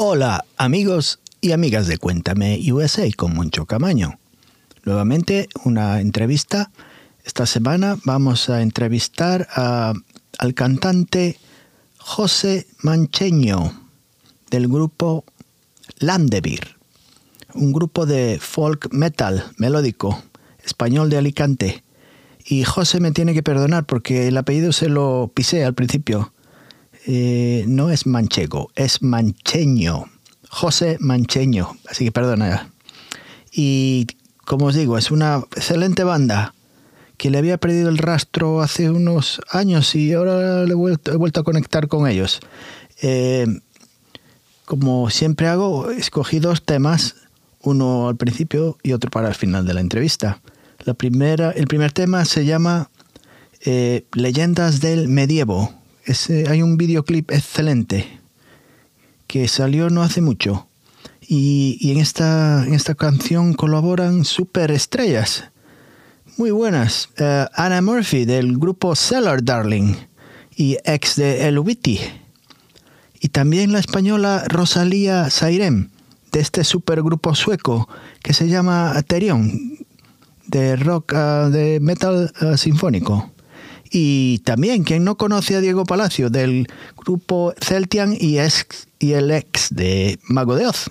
Hola amigos y amigas de Cuéntame USA con Moncho Camaño. Nuevamente una entrevista. Esta semana vamos a entrevistar al cantante José Mancheño del grupo Landevir, un grupo de folk metal melódico español de Alicante. Y José me tiene que perdonar porque el apellido se lo pisé al principio. Eh, no es manchego, es mancheño. José Mancheño, así que perdona. Y como os digo, es una excelente banda que le había perdido el rastro hace unos años y ahora he vuelto, a conectar con ellos. Eh, como siempre hago, escogí dos temas, uno al principio y otro para el final de la entrevista. La primera, el primer tema se llama eh, Leyendas del Medievo. Hay un videoclip excelente que salió no hace mucho. Y, en, esta, en esta canción colaboran superestrellas muy buenas. Uh, Anna Murphy del grupo Cellar Darling y ex de El Y también la española Rosalía Sairem de este supergrupo sueco que se llama Aterion de rock, uh, de metal uh, sinfónico. Y también, quien no conoce a Diego Palacio, del grupo Celtian y, el ex de Mago de Oz.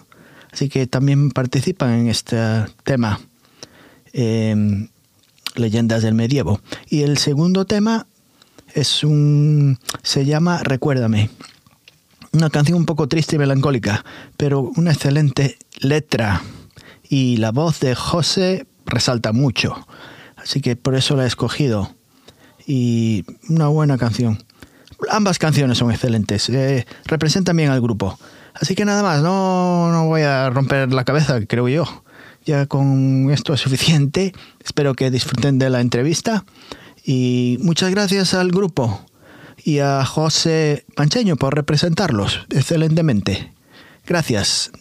Así que también participan en este tema. Eh, leyendas del medievo. Y el segundo tema es un se llama Recuérdame. Una canción un poco triste y melancólica, pero una excelente letra y la voz de José resalta mucho. Así que por eso la he escogido. Y una buena canción. Ambas canciones son excelentes. Eh, representan bien al grupo. Así que nada más, no, no voy a romper la cabeza, creo yo. Ya con esto es suficiente. Espero que disfruten de la entrevista. Y muchas gracias al grupo y a José Mancheño por representarlos excelentemente. Gracias.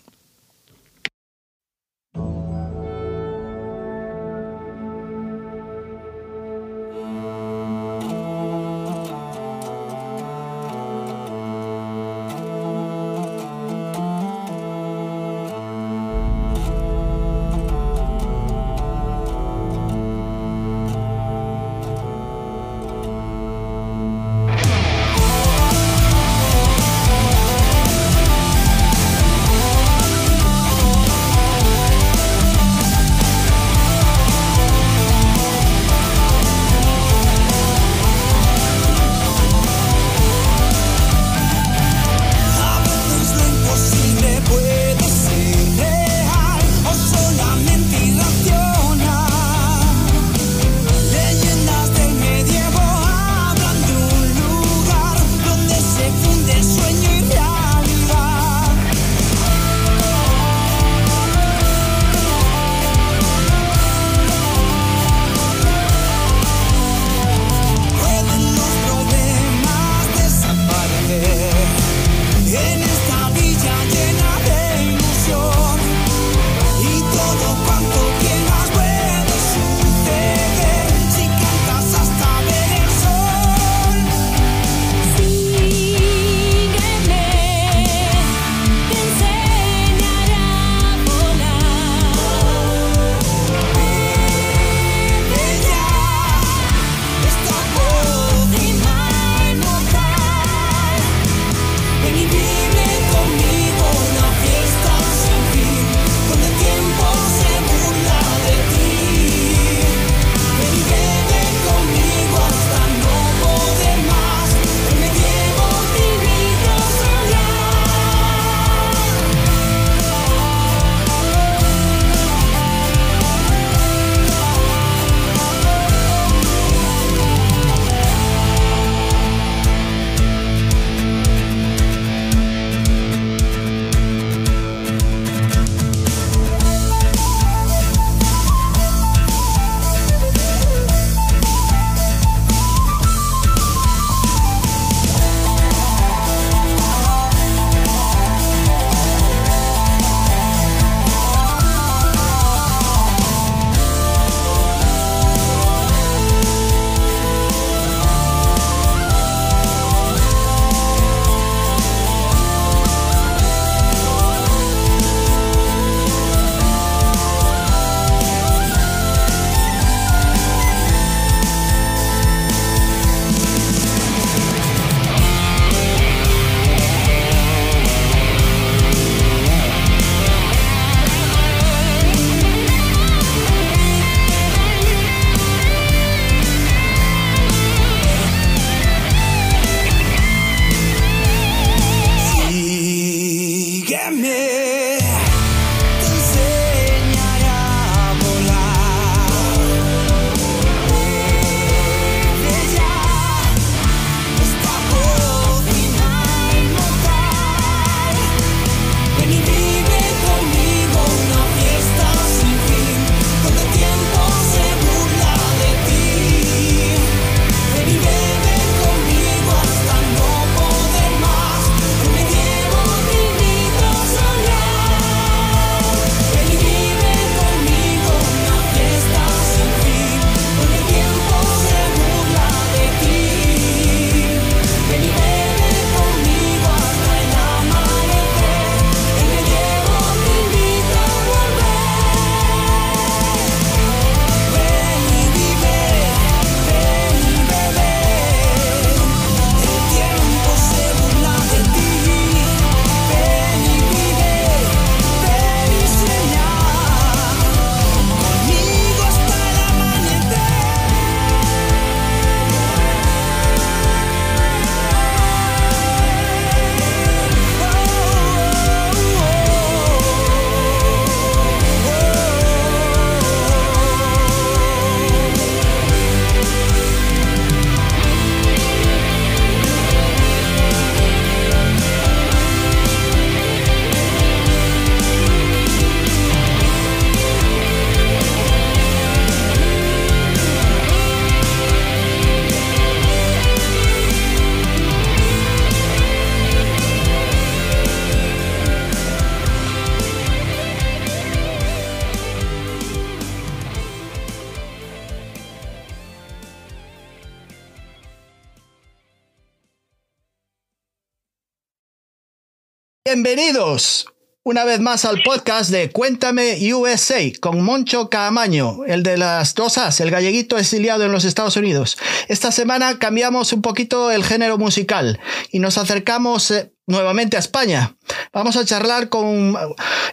Una vez más al podcast de Cuéntame USA con Moncho Camaño, el de las dos As, el galleguito exiliado en los Estados Unidos. Esta semana cambiamos un poquito el género musical y nos acercamos eh, nuevamente a España. Vamos a charlar con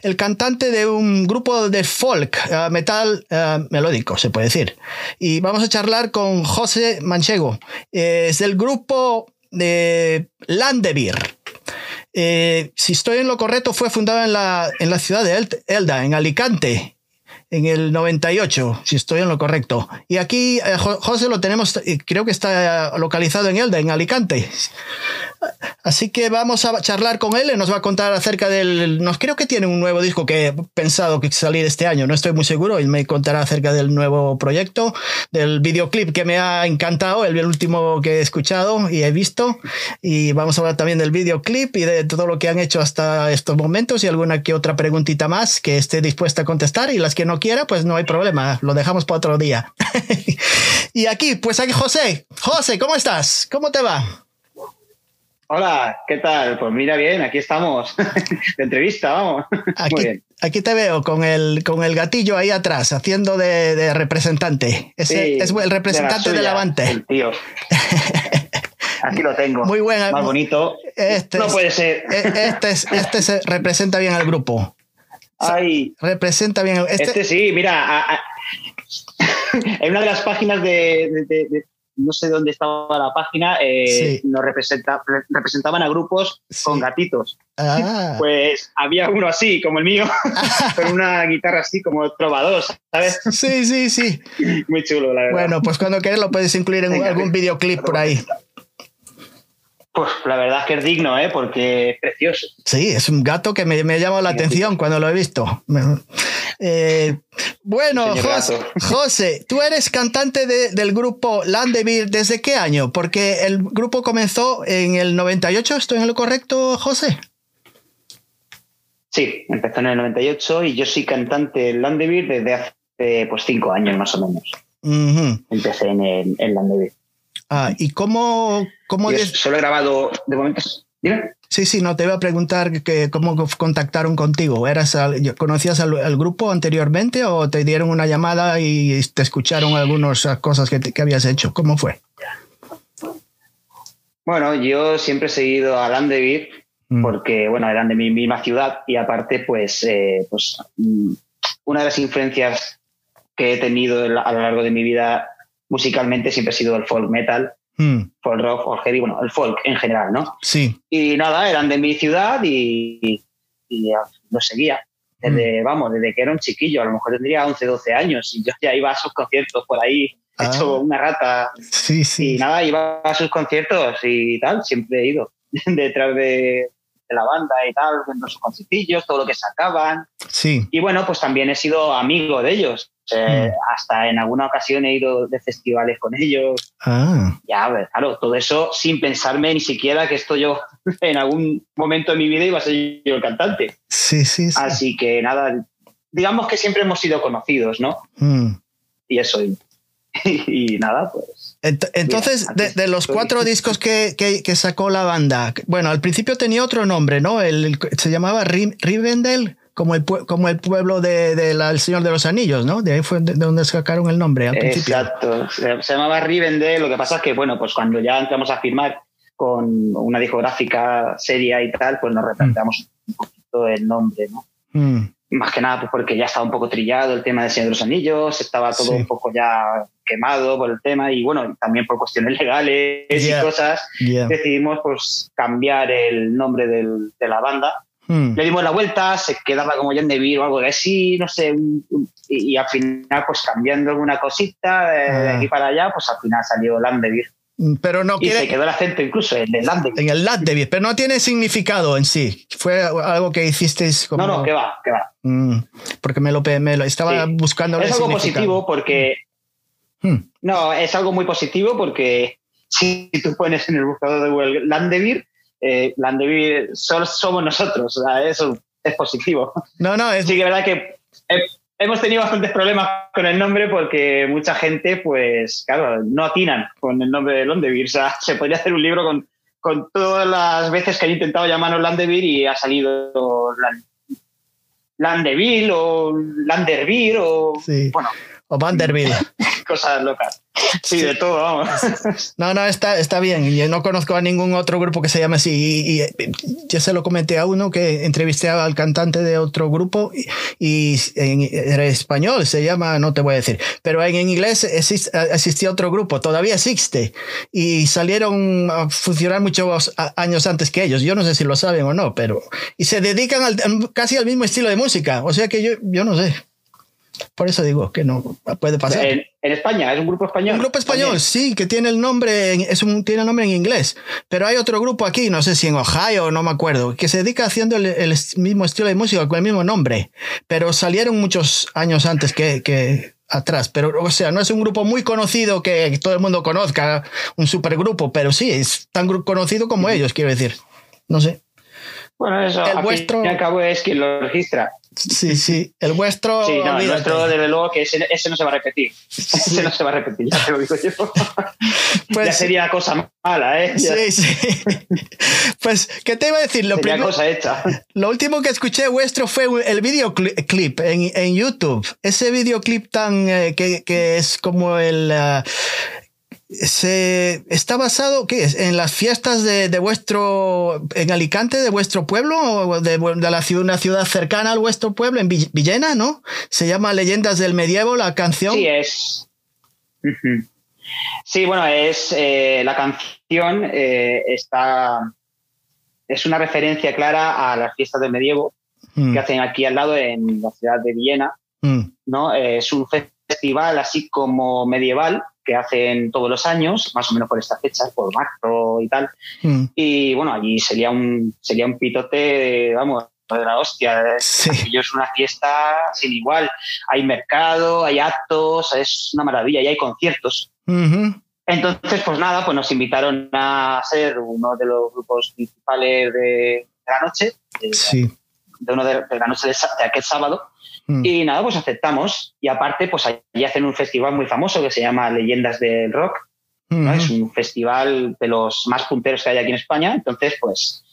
el cantante de un grupo de folk, uh, metal melódico, se puede decir. Y vamos a charlar con José Manchego. Eh, es del grupo de Landevir. Eh, si estoy en lo correcto, fue fundado en la, en la ciudad de Elda, en Alicante, en el 98, si estoy en lo correcto. Y aquí, eh, José, lo tenemos, creo que está localizado en Elda, en Alicante. Así que vamos a charlar con él nos va a contar acerca del. Nos creo que tiene un nuevo disco que he pensado que salir este año, no estoy muy seguro. Y me contará acerca del nuevo proyecto, del videoclip que me ha encantado, el, último que he escuchado y he visto. Y vamos a hablar también del videoclip y de todo lo que han hecho hasta estos momentos y alguna que otra preguntita más que esté dispuesta a contestar. Y las que no quiera, pues no hay problema, lo dejamos para otro día. y aquí, pues aquí José. José, ¿cómo estás? ¿Cómo te va? Hola, ¿qué tal? Pues mira bien, aquí estamos. de entrevista, vamos. Aquí, Muy bien. aquí te veo con el, con el gatillo ahí atrás, haciendo de, representante. Es, el, es el representante de, la. El tío. Aquí lo tengo. Muy bueno. Más bonito. Este no puede ser. E, este, es, este se representa bien al grupo. Ay, representa bien. Este, este sí, mira. A, a, en una de las páginas de, de no sé dónde estaba la página, eh, nos representa, representaban a grupos con gatitos. Ah. Pues había uno así, como el mío, con una guitarra así como trovador, ¿sabes? Sí, sí, sí. Muy chulo, la verdad. Bueno, pues cuando quieras lo puedes incluir en algún videoclip por ahí. Pues la verdad es que es digno, ¿eh? porque es precioso. Sí, es un gato que me, me llamado la atención cuando lo he visto. Eh, bueno, José, José, tú eres cantante de, del grupo Landevir desde qué año? Porque el grupo comenzó en el 98, ¿estoy en lo correcto, José? Sí, empezó en el 98 y yo soy cantante de Landevir desde hace pues cinco años más o menos. Empecé en, el, en Landevir. Ah, ¿y cómo...? cómo Solo he grabado, de momento... Dime. Sí, sí, no te iba a preguntar que, cómo contactaron contigo. ¿Eras ¿Conocías al, grupo anteriormente o te dieron una llamada y te escucharon algunas cosas que, que habías hecho? ¿Cómo fue? Bueno, yo siempre he seguido a Landevir mm. porque, bueno, eran de mi misma ciudad y aparte, pues, eh, pues mm, una de las influencias que he tenido a lo largo de mi vida musicalmente siempre ha sido el folk metal, mm. folk rock, folk heavy, bueno, el folk en general, ¿no? Sí. Y nada, eran de mi ciudad y, y, lo seguía. Desde, mm. vamos, desde que era un chiquillo, a lo mejor tendría 11, 12 años y yo ya iba a sus conciertos por ahí, ah. hecho una rata. Sí, sí. Y nada, iba a sus conciertos y tal, siempre he ido detrás de, de la banda y tal, viendo sus conciertillos, todo lo que sacaban. Sí. Y bueno, pues también he sido amigo de ellos. Eh, mm. Hasta en alguna ocasión he ido de festivales con ellos. Ah. Ya, ver, claro, todo eso sin pensarme ni siquiera que esto yo en algún momento de mi vida iba a ser yo el cantante. Sí, sí, sí. Así que nada, digamos que siempre hemos sido conocidos, ¿no? Mm. Y eso, y, y nada, pues entonces, de, los cuatro discos que, que, sacó la banda, bueno, al principio tenía otro nombre, ¿no? El, se llamaba Rivendell, como el, como el pueblo del de, Señor de los Anillos, ¿no? De ahí fue de donde sacaron el nombre al principio. Exacto, se, llamaba Rivendell, lo que pasa es que, bueno, pues cuando ya entramos a firmar con una discográfica seria y tal, pues nos replanteamos un poquito el nombre, ¿no? Mm más que nada pues porque ya estaba un poco trillado el tema de Señor de los Anillos, estaba todo un poco ya quemado por el tema y bueno, también por cuestiones legales y cosas, decidimos pues cambiar el nombre del, de la banda. Hmm. Le dimos la vuelta, se quedaba como de o algo de así, no sé, y, al final pues cambiando alguna cosita de, ah. aquí para allá, pues al final salió Landevir. Mm, pero no y se quedó el acento incluso en el Landevir. En el Landevir, pero no tiene significado en sí. Fue algo que hicisteis como... No, no, que va, que va. Mm, porque me lo, me lo estaba buscando. Es algo positivo porque... Hmm. No, es algo muy positivo porque si tú pones en el buscador de Google Landevir, eh, Landevir solo somos nosotros. O sea, eso es positivo. No, no, es... Sí que verdad que... Eh, hemos tenido bastantes problemas con el nombre porque mucha gente, pues, claro, no atinan con el nombre de Londevir. O sea, se podría hacer un libro con con todas las veces que han intentado llamarnos Landeville y ha salido Landeville o Landerville o bueno o Vanderbilt. Cosas locas. Sí, de todo, vamos. No, no, está, está bien. Yo no conozco a ningún otro grupo que se llame así. Y, ya se lo comenté a uno que entrevisté al cantante de otro grupo y, en, era español, se llama, no te voy a decir, pero en inglés existe, existía otro grupo, todavía existe. Y salieron a funcionar muchos años antes que ellos. Yo no sé si lo saben o no, pero... Y se dedican casi al mismo estilo de música. O sea que yo, yo no sé. Por eso digo que no puede pasar. En, España, es un grupo español. Un grupo español, sí, que tiene el nombre, es un, tiene el nombre en inglés. Pero hay otro grupo aquí, no sé si en Ohio, no me acuerdo, que se dedica haciendo el, mismo estilo de música con el mismo nombre. Pero salieron muchos años antes que, que atrás. Pero, o sea, no es un grupo muy conocido que todo el mundo conozca, un supergrupo, pero sí, es tan conocido como ellos, quiero decir. No sé. Bueno, eso el vuestro... fin y al cabo es quien lo registra. Sí, sí. El vuestro. Sí, no, el nuestro, desde luego, que ese, no se va a repetir. Ese no se va a repetir, ya te lo digo yo. Pues, ya sería cosa mala, ¿eh? Sí, sí. Pues, ¿qué te iba a decir? Lo sería cosa hecha. Lo último que escuché vuestro fue el videoclip en, en YouTube. Ese videoclip tan. Eh, que, que, es como el. Uh, se está basado ¿qué es? en las fiestas de, de, vuestro en Alicante de vuestro pueblo o de, de, la ciudad una ciudad cercana al vuestro pueblo en Villena no se llama Leyendas del Medievo la canción sí es sí bueno es eh, la canción eh, está es una referencia clara a las fiestas del medievo mm. que hacen aquí al lado en la ciudad de Villena mm. no es un festival así como medieval que hacen todos los años, más o menos por esta fecha, por marzo y tal. Mm. Y bueno, allí sería un, sería un pitote, vamos, de la hostia. Sí. es una fiesta sin igual. Hay mercado, hay actos, es una maravilla y hay conciertos. Entonces, pues nada, pues nos invitaron a ser uno de los grupos principales de, la noche. sí. De uno de, la noche de aquel sábado. Mm. Y nada, pues aceptamos. Y aparte, pues allí hacen un festival muy famoso que se llama Leyendas del Rock. Es un festival de los más punteros que hay aquí en España. Entonces, pues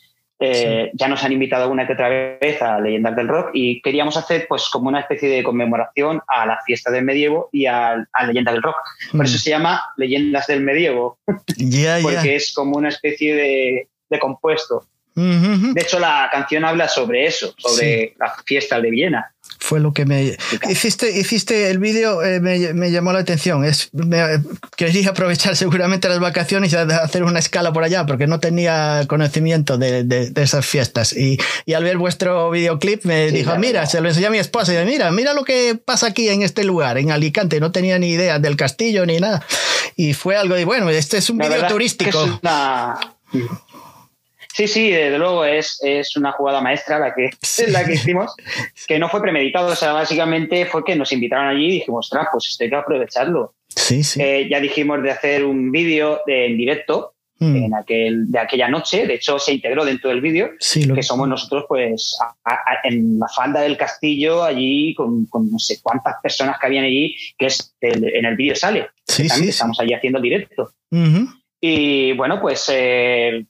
eh, ya nos han invitado una que otra vez a Leyendas del Rock y queríamos hacer pues como una especie de conmemoración a la fiesta del medievo y a, Leyendas del Rock. Por eso mm. se llama Leyendas del Medievo. Porque es como una especie de, de compuesto. De hecho, la canción habla sobre eso, sobre la fiesta de Viena. Fue lo que me hiciste hiciste el vídeo eh, me, llamó la atención. Es quería aprovechar seguramente las vacaciones y hacer una escala por allá porque no tenía conocimiento de, esas fiestas. Y, al ver vuestro videoclip me dijo mira se lo enseñé a mi esposa y dijo, mira mira lo que pasa aquí en este lugar en Alicante no tenía ni idea del castillo ni nada. Y fue algo de bueno este es un video turístico Sí, sí, desde luego es, es una jugada maestra la que, la que hicimos, que no fue premeditado, o sea, básicamente fue que nos invitaron allí y dijimos, ostras, pues esto hay que aprovecharlo. Sí, sí. Eh, ya dijimos de hacer un vídeo en directo mm. en aquel, de aquella noche, de hecho se integró dentro del vídeo, que somos nosotros pues en la falda del castillo, allí con, no sé cuántas personas que habían allí, que es en el vídeo sale. Sí, sí, Estamos allí haciendo el directo. Y bueno, pues eh,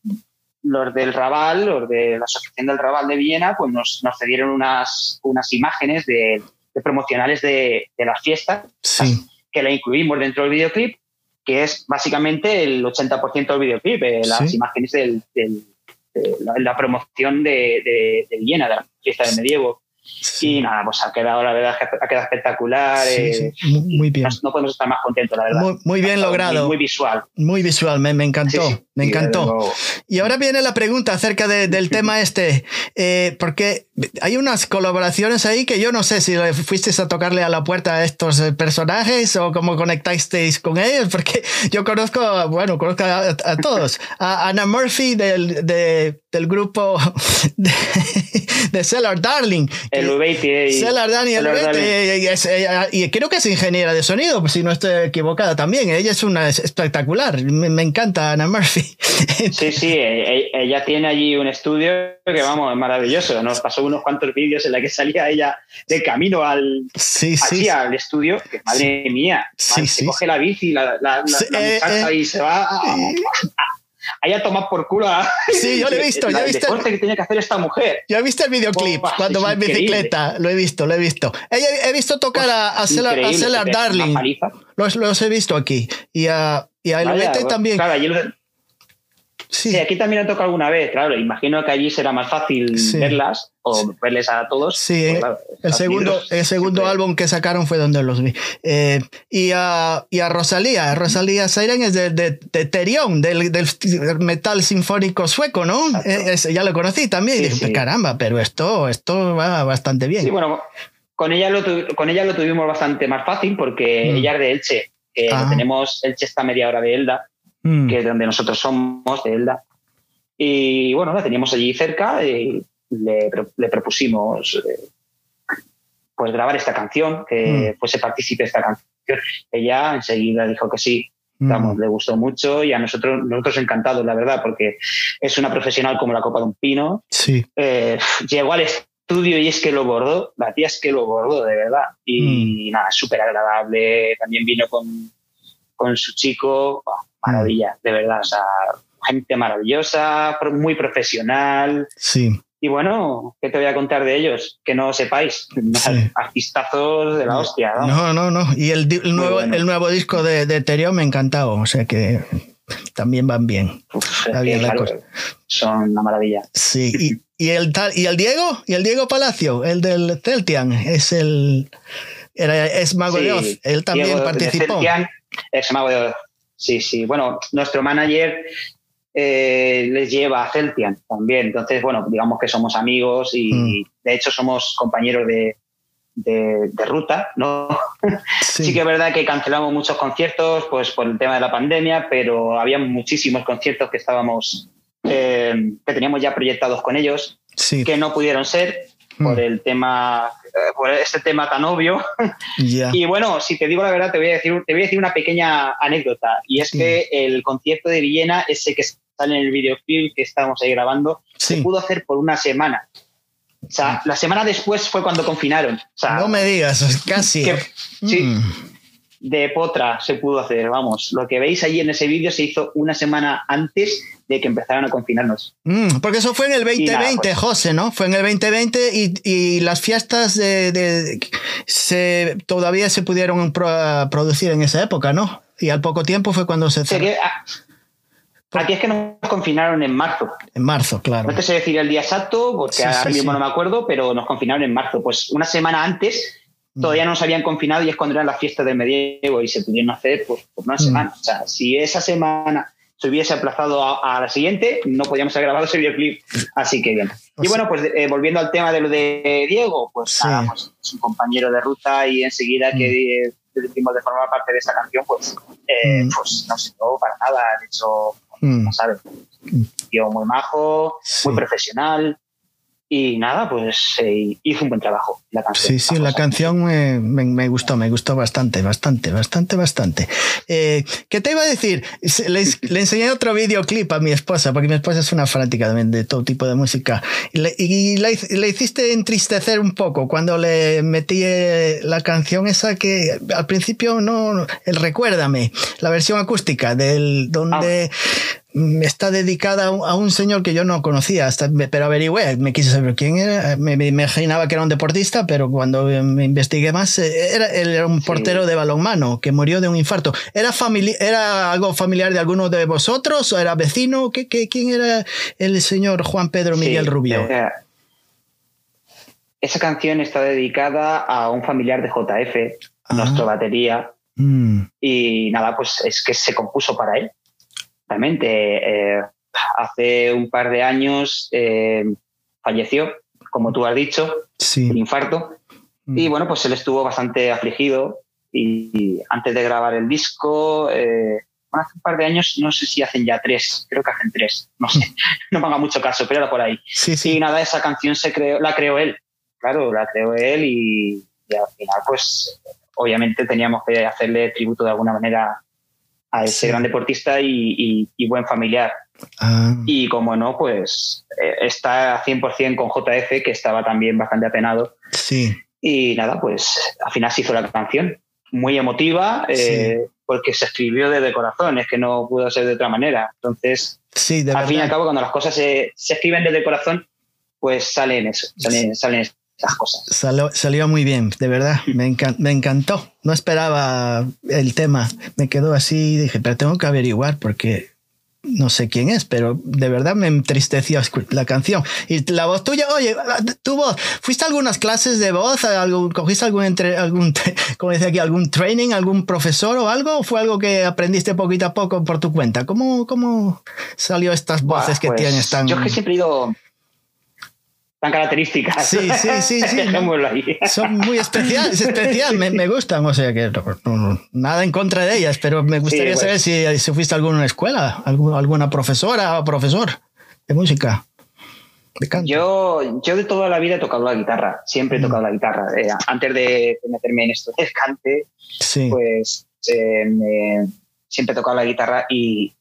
los del Raval, los de la Asociación del Raval de Viena, pues nos, nos cedieron unas, unas imágenes de, promocionales de, de, las fiestas, que la incluimos dentro del videoclip, que es básicamente el 80% del videoclip, eh, las imágenes del, de la, promoción de, de, Viena, de la fiesta del medievo. Y nada, pues ha quedado, la verdad, ha quedado espectacular. Eh, muy bien. No, podemos estar más contentos, la verdad. Muy, bien logrado. Muy, visual. Muy visual, me, me encantó. me encantó. Y ahora viene la pregunta acerca del tema este, eh, porque hay unas colaboraciones ahí que yo no sé si fuisteis a tocarle a la puerta a estos eh, personajes o cómo conectasteis con ellos, porque yo conozco, bueno, conozco a, todos. A Anna Murphy del, del grupo de, de Cellar Darling. El Ubeiti. Cellar Darling, y, y, creo que es ingeniera de sonido, si no estoy equivocada también. Ella es una espectacular. Me, encanta Anna Murphy. Sí, sí, e, e, ella tiene allí un estudio que, vamos, es maravilloso. Nos pasó unos cuantos vídeos en la que salía ella de camino al, sí, sí, al estudio, que madre mía, se coge la bici, la, la, la, eh, muchacha eh, y se va haya tomado por culo a... Sí, yo lo he visto, yo he visto. El que tiene que hacer esta mujer. Yo he visto el videoclip cuando va en bicicleta, lo he visto, lo he visto. He, visto tocar a, a Darling. Los, los, he visto aquí. Y a, y a pues, también. Claro, Sí. aquí también ha tocado alguna vez, claro. Imagino que allí será más fácil verlas o verles a todos. Sí, pues, el, segundo, el segundo álbum que sacaron fue donde los vi. Eh, y, a, y a Rosalía, Rosalía Siren es de, de, Terion, del, del, metal sinfónico sueco, ¿no? Eh, ya lo conocí también. y dije, caramba, pero esto, esto va bastante bien. Sí, bueno, con ella lo, con ella lo tuvimos bastante más fácil porque mm. ella es de Elche. Que ah. tenemos, Elche está media hora de Elda Mm. que es donde nosotros somos, de Elda. Y bueno, la teníamos allí cerca y le, propusimos eh, pues grabar esta canción, que mm. fuese partícipe de esta canción. Ella enseguida dijo que sí. Mm. Vamos, le gustó mucho y a nosotros, nosotros encantados, la verdad, porque es una profesional como la copa de un pino. Sí. Eh, llegó al estudio y es que lo bordó, la tía es que lo bordó, de verdad. Y nada, súper agradable. También vino con, con su chico maravilla, de verdad. O sea, gente maravillosa, muy profesional. Sí. Y bueno, ¿qué te voy a contar de ellos? Que no sepáis. Artistazos de la hostia. ¿no? no, no, Y el, nuevo, el nuevo disco de, de me ha encantado. O sea que también van bien. Son una maravilla. Sí. Y, el tal, y el Diego, y el Diego Palacio, el del Celtian, es el era, es Mago de Oz. Él también participó. Celtian es Mago de. Sí, sí. Bueno, nuestro manager eh, les lleva a Celtian también. Entonces, bueno, digamos que somos amigos y mm. de hecho somos compañeros de, ruta, ¿no? Sí. que es verdad que cancelamos muchos conciertos pues por el tema de la pandemia, pero había muchísimos conciertos que estábamos, eh, que teníamos ya proyectados con ellos, que no pudieron ser por mm. el tema eh, por este tema tan obvio. Y bueno, si te digo la verdad, te voy a decir, te voy a decir una pequeña anécdota. Y es que el concierto de Villena, ese que sale en el videoclip que estábamos ahí grabando, se pudo hacer por una semana. O sea, la semana después fue cuando confinaron. no me digas, casi. sí. Mm de Potra se pudo hacer. Vamos, lo que veis ahí en ese vídeo se hizo una semana antes de que empezaran a confinarnos. Mm, porque eso fue en el 2020, pues José, ¿no? Fue en el 2020 y, las fiestas de, se, todavía se pudieron producir en esa época, ¿no? Y al poco tiempo fue cuando se... Aquí es que nos confinaron en marzo. En marzo, claro. No te sé decir el día exacto, porque ahora mismo no me acuerdo, pero nos confinaron en marzo. Pues una semana antes todavía no se habían confinado y es cuando eran las fiestas del medievo y se pudieron hacer pues, por una mm. semana. O sea, si esa semana se hubiese aplazado a, la siguiente, no podíamos haber grabado ese videoclip. Así que bien. Y bueno, pues eh, volviendo al tema de lo de Diego, pues, pues, es un compañero de ruta y enseguida que mm. decimos de formar parte de esa canción, pues, eh, mm. pues no se todo para nada. De hecho, no sabes, tío muy majo, muy profesional, y nada, pues eh, hizo un buen trabajo la canción. Sí, sí, la canción me, gustó, me gustó bastante, bastante, bastante, bastante. Eh, ¿Qué te iba a decir? Le, enseñé otro videoclip a mi esposa, porque mi esposa es una fanática de, todo tipo de música. Y, le, le, hiciste entristecer un poco cuando le metí eh, la canción esa que al principio no, el Recuérdame, la versión acústica, del donde... Ah está dedicada a un señor que yo no conocía, hasta, pero averigüé, me quise saber quién era, me, imaginaba que era un deportista, pero cuando me investigué más, eh, era, él era un portero de balonmano que murió de un infarto. ¿Era, ¿Era algo familiar de alguno de vosotros o era vecino? ¿Qué, quién era el señor Juan Pedro Miguel Rubio? esa canción está dedicada a un familiar de JF, ah. nuestro batería, mm. y nada, pues es que se compuso para él. Realmente, eh, hace un par de años eh, falleció, como tú has dicho, sí. infarto. Mm. Y bueno, pues él estuvo bastante afligido y, antes de grabar el disco, eh, hace un par de años, no sé si hacen ya tres, creo que hacen tres, no sé, no me haga mucho caso, pero era por ahí. Sí, sí. Y nada, esa canción se creó, la creó él, claro, la creó él y, y al final, pues obviamente teníamos que hacerle tributo de alguna manera a ese gran deportista y, buen familiar. Ah. Y como no, pues eh, está 100% con JF, que estaba también bastante apenado. Sí. Y nada, pues al final se hizo la canción. Muy emotiva, eh, porque se escribió desde corazón, es que no pudo ser de otra manera. Entonces, sí, de al verdad. fin y al cabo, cuando las cosas se, se escriben desde el corazón, pues salen eso, salen, salen esas cosas. Salió, salió muy bien, de verdad, me, encan- me encantó. No esperaba el tema, me quedó así, dije, pero tengo que averiguar porque no sé quién es, pero de verdad me entristeció la canción. Y la voz tuya, oye, tu voz, ¿fuiste a algunas clases de voz? ¿Algún, ¿Cogiste algún, entre, algún, como dice aquí, algún training, algún profesor o algo? ¿O fue algo que aprendiste poquito a poco por tu cuenta? ¿Cómo, cómo salió estas voces que pues, tienes tan... Yo es que siempre he ido tan características. Sí, sí, sí, sí, son muy especiales, especial, me, me gustan, o sea que nada en contra de ellas, pero me gustaría pues. saber si, si fuiste a alguna escuela, alguna profesora o profesor de música, de canto. Yo, yo de toda la vida he tocado la guitarra, siempre he Mm. tocado la guitarra. Eh, antes de de meterme en esto del cante, sí, pues eh, me- siempre he tocado la guitarra y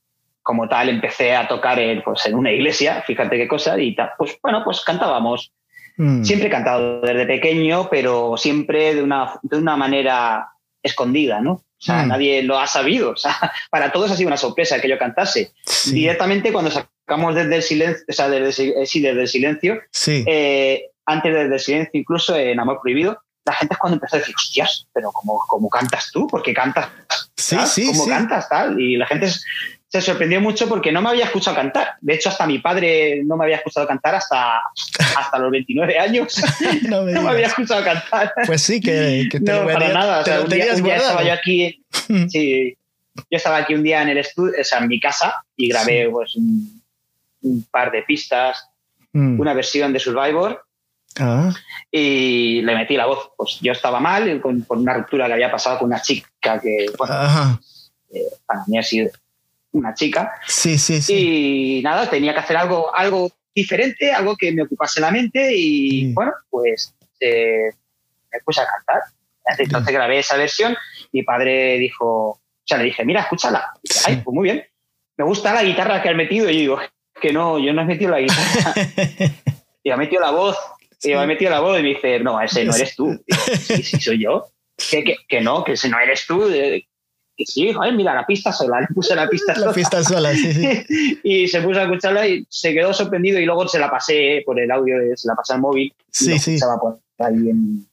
como tal empecé a tocar en, pues, en una iglesia, fíjate qué cosa, y tal. pues bueno, pues cantábamos. Mm, Siempre he cantado desde pequeño, pero siempre de una, de una manera escondida, ¿no? O sea, Mm. nadie lo ha sabido. O sea, para todos ha sido una sorpresa que yo cantase. sí, Directamente cuando sacamos desde el silencio, o sea, desde, si- eh, sí, desde el silencio, sí, eh, antes desde el silencio, incluso en Amor Prohibido, la gente es cuando empezó a decir, hostias, pero ¿cómo, cómo cantas tú? ¿Por qué cantas? sí, tal? sí, ¿Cómo sí. cantas tal? Y la gente s- se sorprendió mucho porque no me había escuchado cantar. De hecho, hasta mi padre no me había escuchado cantar hasta, hasta los 29 años. no me no me había escuchado cantar. Pues sí, que, que te no, lo para vería- nada. O sea, un día, un estaba yo aquí, sí, yo estaba aquí un día en el estudio, o sea, en mi casa, y grabé pues, un, un par de pistas, mm. una versión de Survivor, Ah, y le metí la voz. Pues yo estaba mal con, por una ruptura que había pasado con una chica que, bueno, ajá. para mí ha sido una chica. Sí, sí, sí. Y nada, tenía que hacer algo, algo diferente, algo que me ocupase la mente y Sí. bueno, pues eh, me puse a cantar. Entonces grabé esa versión. Mi padre dijo, o sea, le dije, mira, escúchala. Dice, Ay, pues muy bien. Me gusta la guitarra que has metido. Y yo digo, que no, yo no he metido la guitarra. y ha metido la voz. Y yo he metido la voz y me dice, no, ese no eres tú. Digo, sí, sí, soy yo. Que, que, que no, que ese no eres tú. Que sí, joder, mira, la pista sola. Le puse la pista La sola. pista sola, sí, sí. y se puso a escucharla y se quedó sorprendido y luego se la pasé por el audio, se la pasé al móvil y Sí, lo sí. por ahí en,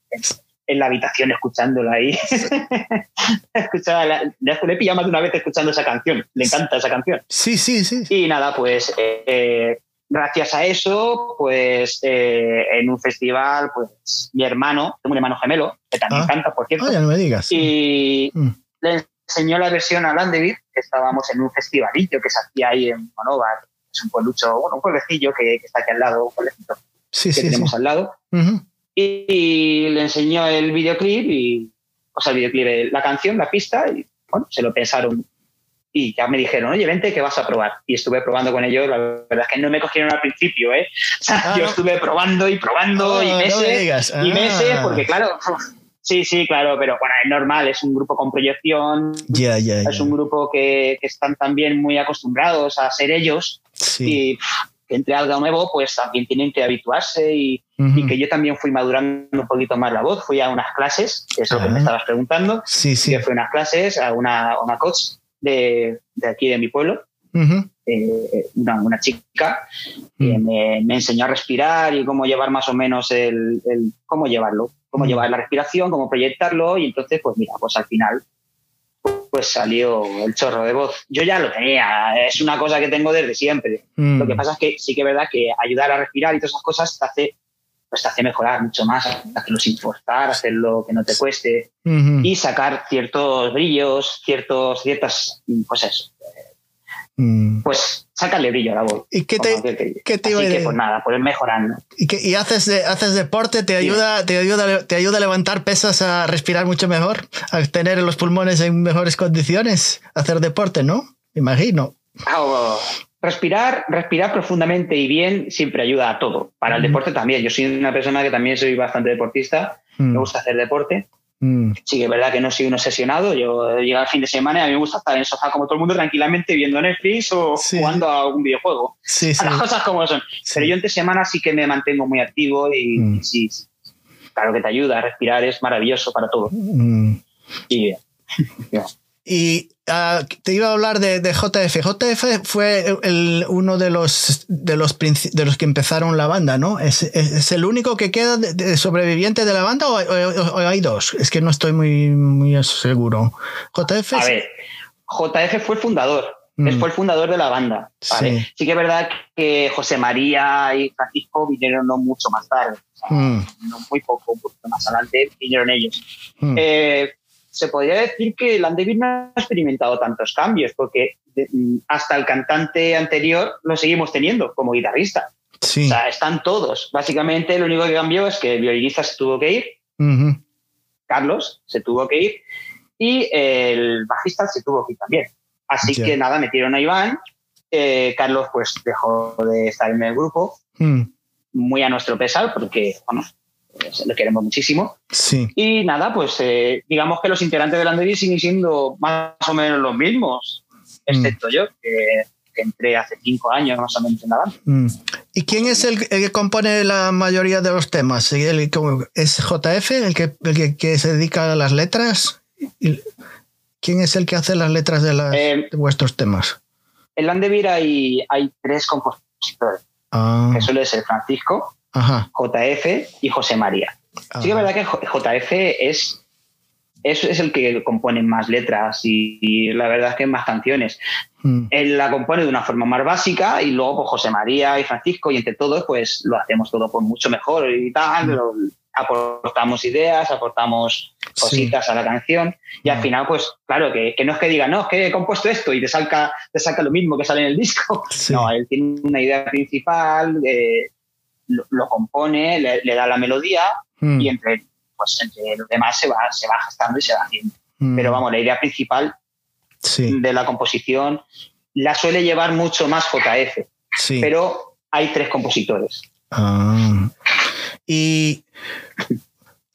en- la habitación escuchándola ahí. Escuchaba la- le pillado más de una vez escuchando esa canción, le encanta esa canción. Sí, sí, sí. Y nada, pues eh, eh, gracias a eso, pues eh, en un festival, pues mi hermano, tengo un hermano gemelo, que también Ah. canta, por cierto, Ah, ya no me digas. y Mm. le enseñó la versión a Landevir, que estábamos en un festivalillo que se hacía ahí en Monóvar, es un pueblucho, bueno, un pueblecillo que, que está aquí al lado, un pueblecito Sí, que sí, sí. tenemos al lado, Ujú. y, y le enseñó el videoclip y, o sea, el videoclip, la canción, la pista, y bueno, se lo pensaron y ya me dijeron, oye, vente que vas a probar. Y estuve probando con ellos, la verdad es que no me cogieron al principio, ¿eh? O sea, Ah, yo estuve probando y probando y Ah, no meses me digas. y Ah. meses, porque claro, sí, sí, claro, pero bueno, es normal, es un grupo con proyección, Ya, ya, es ya. un grupo que, que están también muy acostumbrados a ser ellos Sí. y pff, que entre algo nuevo, pues también tienen que habituarse y, que yo también fui madurando un poquito más la voz, fui a unas clases, que es lo que me estabas preguntando, Sí, sí. yo fui a unas clases, a una, a una coach de, de aquí de mi pueblo, Ujú. eh, una, una chica que Mm. me, me enseñó a respirar y cómo llevar más o menos el, el- cómo llevarlo, cómo Mm. llevar la respiración, cómo proyectarlo y entonces pues mira, pues al final pues salió el chorro de voz. Yo ya lo tenía, es una cosa que tengo desde siempre. Mm. Lo que pasa es que sí que es verdad que ayudar a respirar y todas esas cosas te hace pues te hace mejorar mucho más, hacerlo sin forzar, hacerlo que no te cueste y sacar ciertos brillos, ciertos, ciertas, pues eso, Mm. pues sacarle brillo a la voz. ¿Y qué te, que- qué te iba a Así que decir? pues nada, pues mejorando. ¿Y, qué- y haces, de- haces deporte? ¿Te ayuda, te, ayuda, ¿Te ayuda a levantar pesas, a respirar mucho mejor? ¿A tener los pulmones en mejores condiciones? Hacer deporte, ¿no? Imagino. Respirar, respirar profundamente y bien siempre ayuda a todo. Para el Mm. deporte también. Yo soy una persona que también soy bastante deportista, Mm. me gusta hacer deporte. Mm. Sí que es verdad que no soy un obsesionado. Yo llega el fin de semana y a mí me gusta estar en el sofá como todo el mundo tranquilamente viendo Netflix o Sí. jugando a algún videojuego. Sí, sí. A las cosas como son. Pero yo entre semana sí que me mantengo muy activo y Mm. sí, claro que te ayuda. Respirar es maravilloso para todo. Mm. Y Y ah, te iba a hablar de, JF. JF fue el, uno de los, de, los de los que empezaron la banda, ¿no? ¿Es, es, el único que queda de, sobreviviente de la banda o, hay dos? Es que no estoy muy, muy seguro. JF. A ver, JF fue el fundador. Mm. Fue el fundador de la banda. Sí. que es verdad que José María y Francisco vinieron no mucho más tarde. Mm. no muy poco, un poquito más adelante vinieron ellos. Mm. Eh, se podría decir que Landeville no ha experimentado tantos cambios, porque hasta el cantante anterior lo seguimos teniendo como guitarrista. O sea, están todos. Básicamente lo único que cambió es que el violinista se tuvo que ir, Carlos se tuvo que ir, y el bajista se tuvo que ir también. Así que nada, metieron a Iván. Eh, Carlos pues dejó de estar en el grupo, mm. muy a nuestro pesar, porque bueno, lo queremos muchísimo. Sí. Y nada, pues eh, digamos que los integrantes de Landery siguen siendo más o menos los mismos, excepto mm. yo, que, entré hace cinco años más o menos en la banda. Mm. ¿Y quién es el, que compone la mayoría de los temas? ¿Es JF, el que, el que, se dedica a las letras? ¿Quién es el que hace las letras de, eh, vuestros temas? En Landevir hay, hay tres compositores, ah. que suele ser Francisco, JF y José María. Sí que es verdad que JF es, es, el que compone más letras y, la verdad es que más canciones. Hmm. Él la compone de una forma más básica y luego pues, José María y Francisco y entre todos pues lo hacemos todo pues, mucho mejor y tal. Hmm. aportamos ideas, aportamos cositas a la canción y al hmm. final pues claro que, no es que diga no, es que he compuesto esto y te salga, te saca lo mismo que sale en el disco. No, él tiene una idea principal, eh, lo, compone, le, da la melodía hmm. y entre, pues, entre los demás se va, se va gestando y se va haciendo. Hmm. Pero vamos, la idea principal de la composición la suele llevar mucho más JF. Pero hay tres compositores. Ah. Y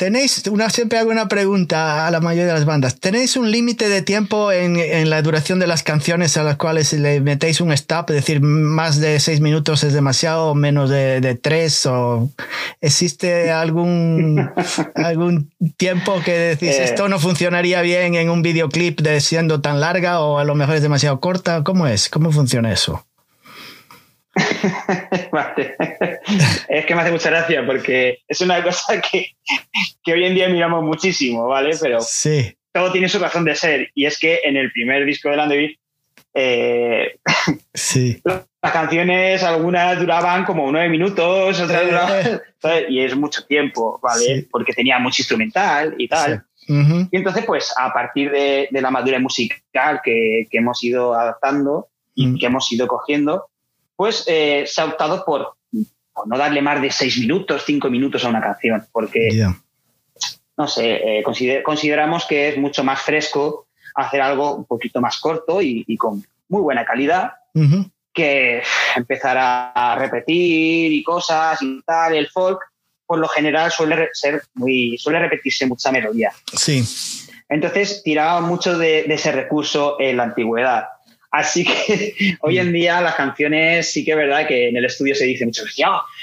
Tenéis, una, siempre hago una pregunta a la mayoría de las bandas. ¿Tenéis un límite de tiempo en, la duración de las canciones a las cuales le metéis un stop? Es decir, más de seis minutos es demasiado, menos de, tres, o existe algún, algún tiempo que decís eh. esto no funcionaría bien en un videoclip de siendo tan larga o a lo mejor es demasiado corta? ¿Cómo es? ¿Cómo funciona eso? Es que me hace mucha gracia porque es una cosa que, hoy en día miramos muchísimo, ¿vale? Pero todo tiene su razón de ser. Y es que en el primer disco de Landeville, eh, las canciones, algunas duraban como nueve minutos, otras duraban. Y es mucho tiempo, ¿vale? Porque tenía mucho instrumental y tal. Y entonces, pues a partir de, la madurez musical que, hemos ido adaptando y mm. que hemos ido cogiendo, pues eh, se ha optado por, no darle más de seis minutos, cinco minutos a una canción, porque, no sé, eh, consideramos que es mucho más fresco hacer algo un poquito más corto y, con muy buena calidad. que empezar a repetir y cosas y tal, el folk, por lo general suele ser muy, suele repetirse mucha melodía. Sí. Entonces tiraba mucho de, ese recurso en la antigüedad. Así que hoy en día las canciones sí que es verdad que en el estudio se dice mucho,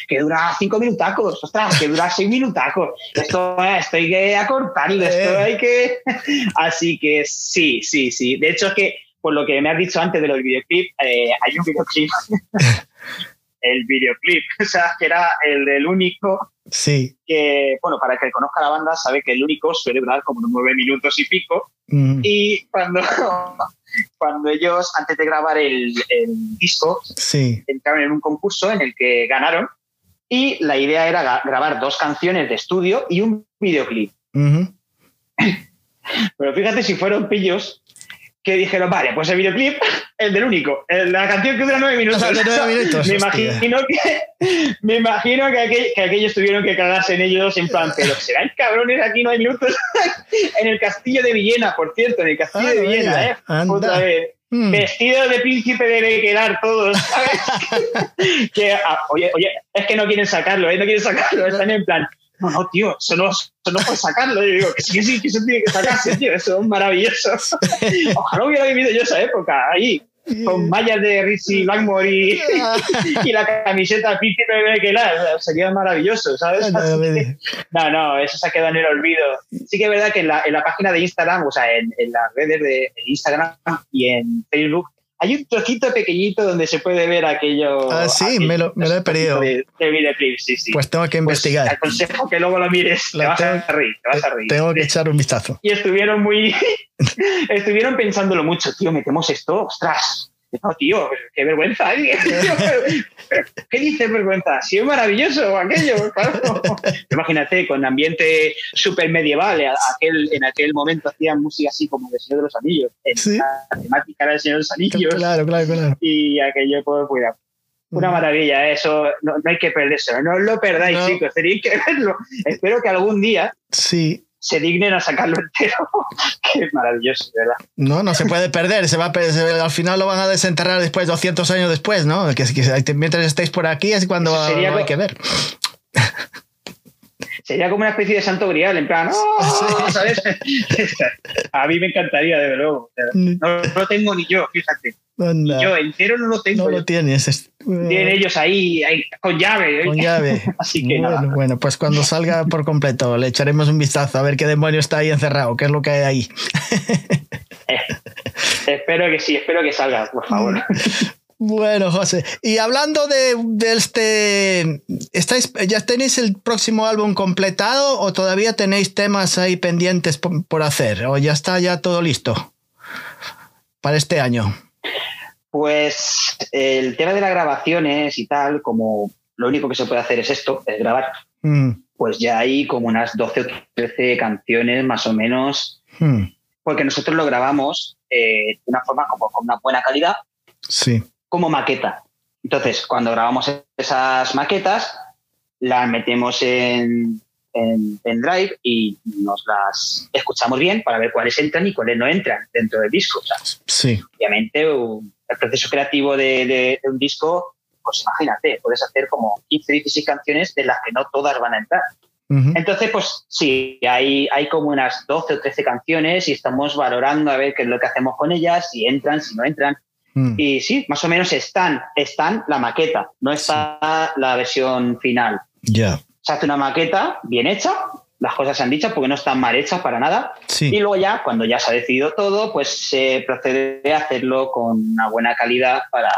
que dura cinco minutacos, ostras, que dura seis minutacos, esto, esto hay que acortarlo, esto eh. hay que... Así que sí, sí, sí. De hecho es que por lo que me has dicho antes de los videoclips, eh, hay un videoclip. el videoclip, o sea, que era el del único. Sí. Que, bueno, para que conozca la banda, sabe que el único suele durar como nueve minutos y pico. Mm. Y cuando cuando ellos, antes de grabar el, disco, entraron en un concurso en el que ganaron y la idea era grabar dos canciones de estudio y un videoclip. Pero fíjate si fueron pillos que dijeron, vale, pues el videoclip, el del único, la canción que dura nueve minutos. me, imagino que, me imagino que, aquellos tuvieron que cagarse en ellos en plan, pero serán cabrones, aquí no hay minutos. en el castillo de Villena, por cierto, en el castillo de Villena, ¿eh? Otra vez. Hmm. Vestido de príncipe debe quedar todos, ¿sabes? que, ah, oye, oye, es que no quieren sacarlo, ¿eh? No quieren sacarlo, están en plan, no, no, tío, eso no puede sacarlo. Yo digo, que sí, sí, que eso tiene que sacarse, tío, eso es maravilloso. Ojalá hubiera vivido yo esa época ahí. con mallas de Richie Langmore y, y la camiseta príncipe de Kelar. Sería maravilloso, ¿sabes? No, no, eso se ha quedado en el olvido. Sí que es verdad que en la, en la página de Instagram, o sea, en, en las redes de Instagram y en Facebook, hay un trocito pequeñito donde se puede ver aquello. Ah, sí, me, lo, me lo, he perdido. De, sí, sí. Pues tengo que pues investigar. Te aconsejo que luego lo mires, te vas, tengo, a reír, te vas a reír. Tengo que echar un vistazo. Y estuvieron muy. estuvieron pensándolo mucho, tío, metemos esto, ostras. No, tío, qué vergüenza. ¿eh? ¿Qué dices vergüenza? Sí, es maravilloso aquello. Claro. Imagínate, con ambiente súper medieval. Aquel, en aquel momento hacían música así como de Señor de los Anillos. ¿Sí? La temática era el Señor de los Anillos. Claro, claro, claro. Y aquello, pues, cuidado. Una maravilla, eso no, no, hay que perderse, no lo perdáis, no. chicos, tenéis que verlo. Espero que algún día sí se dignen a sacarlo entero. Qué maravilloso, ¿verdad? No, no se puede perder. Se va a perder, al final lo van a desenterrar después, 200 años después, ¿no? Que, que mientras estéis por aquí es cuando Sería hay que ver. Sería como una especie de santo grial, en plan, ¡oh! ¿sabes? a mí me encantaría, desde luego. No lo tengo ni yo, fíjate. Anda. Yo entero no lo tengo. No lo tienes. Tienen ellos ahí, ahí, con llave. Con llave. Así que bueno, nada. bueno, pues cuando salga por completo le echaremos un vistazo a ver qué demonio está ahí encerrado, qué es lo que hay ahí. Eh, espero que sí, espero que salga, por favor. Bueno, José, y hablando de, de, este, ¿estáis, ¿ya tenéis el próximo álbum completado o todavía tenéis temas ahí pendientes por, por hacer? ¿O ya está ya todo listo para este año? Pues el tema de las grabaciones y tal, como lo único que se puede hacer es esto, es grabar, mm. pues ya hay como unas 12 o 13 canciones más o menos, mm. porque nosotros lo grabamos eh, de una forma como con una buena calidad. Sí como maqueta. Entonces, cuando grabamos esas maquetas, las metemos en, en, en, Drive y nos las escuchamos bien para ver cuáles entran y cuáles no entran dentro del disco. O sea, sí. Obviamente, un, el proceso creativo de, de, de, un disco, pues imagínate, puedes hacer como 15, 16 canciones de las que no todas van a entrar. Uh -huh. Entonces, pues sí, hay, hay como unas 12 o 13 canciones y estamos valorando a ver qué es lo que hacemos con ellas, si entran, si no entran. Mm. Y sí, más o menos están, están la maqueta, no está sí. la versión final. Ya. Yeah. Se hace una maqueta bien hecha, las cosas se han dicho porque no están mal hechas para nada. Sí. Y luego ya, cuando ya se ha decidido todo, pues se procede a hacerlo con una buena calidad para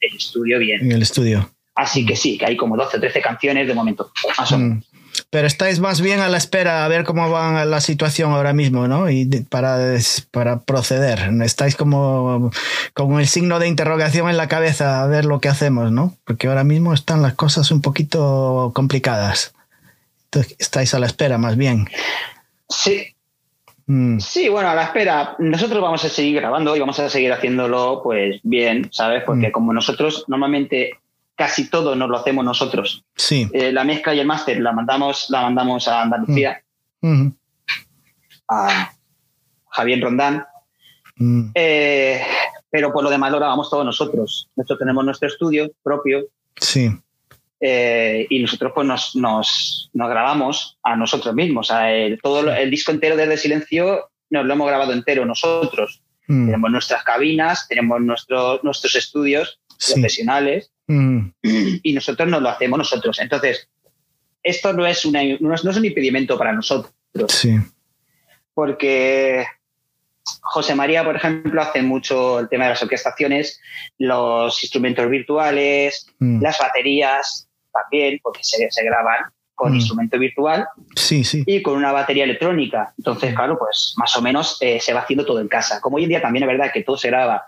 el estudio bien. En el estudio. Así que sí, que hay como 12 o 13 canciones de momento, más o menos. Mm. Pero estáis más bien a la espera a ver cómo va la situación ahora mismo, ¿no? Y para, para proceder. Estáis como con el signo de interrogación en la cabeza a ver lo que hacemos, ¿no? Porque ahora mismo están las cosas un poquito complicadas. Entonces, estáis a la espera más bien. Sí. Mm. Sí, bueno, a la espera. Nosotros vamos a seguir grabando y vamos a seguir haciéndolo pues bien, ¿sabes? Porque mm. como nosotros normalmente casi todo nos lo hacemos nosotros. Sí. Eh, la mezcla y el máster la mandamos, la mandamos a Andalucía, mm. -hmm. a Javier Rondán. Mm. Eh, pero por lo demás lo grabamos todos nosotros. Nosotros tenemos nuestro estudio propio. Sí. Eh, y nosotros pues nos, nos, nos, grabamos a nosotros mismos. O sea, el, todo el disco entero desde Silencio nos lo hemos grabado entero nosotros. Mm. Tenemos nuestras cabinas, tenemos nuestro, nuestros estudios Sí. profesionales Mm. y nosotros nos lo hacemos nosotros. Entonces, esto no es, una, no es, no es un impedimento para nosotros. Sí. Porque José María, por ejemplo, hace mucho el tema de las orquestaciones, los instrumentos virtuales, Mm. las baterías también, porque se, se graban con Mm. instrumento virtual Sí, sí. y con una batería electrónica. Entonces, claro, pues más o menos eh, se va haciendo todo en casa. Como hoy en día también es verdad que todo se graba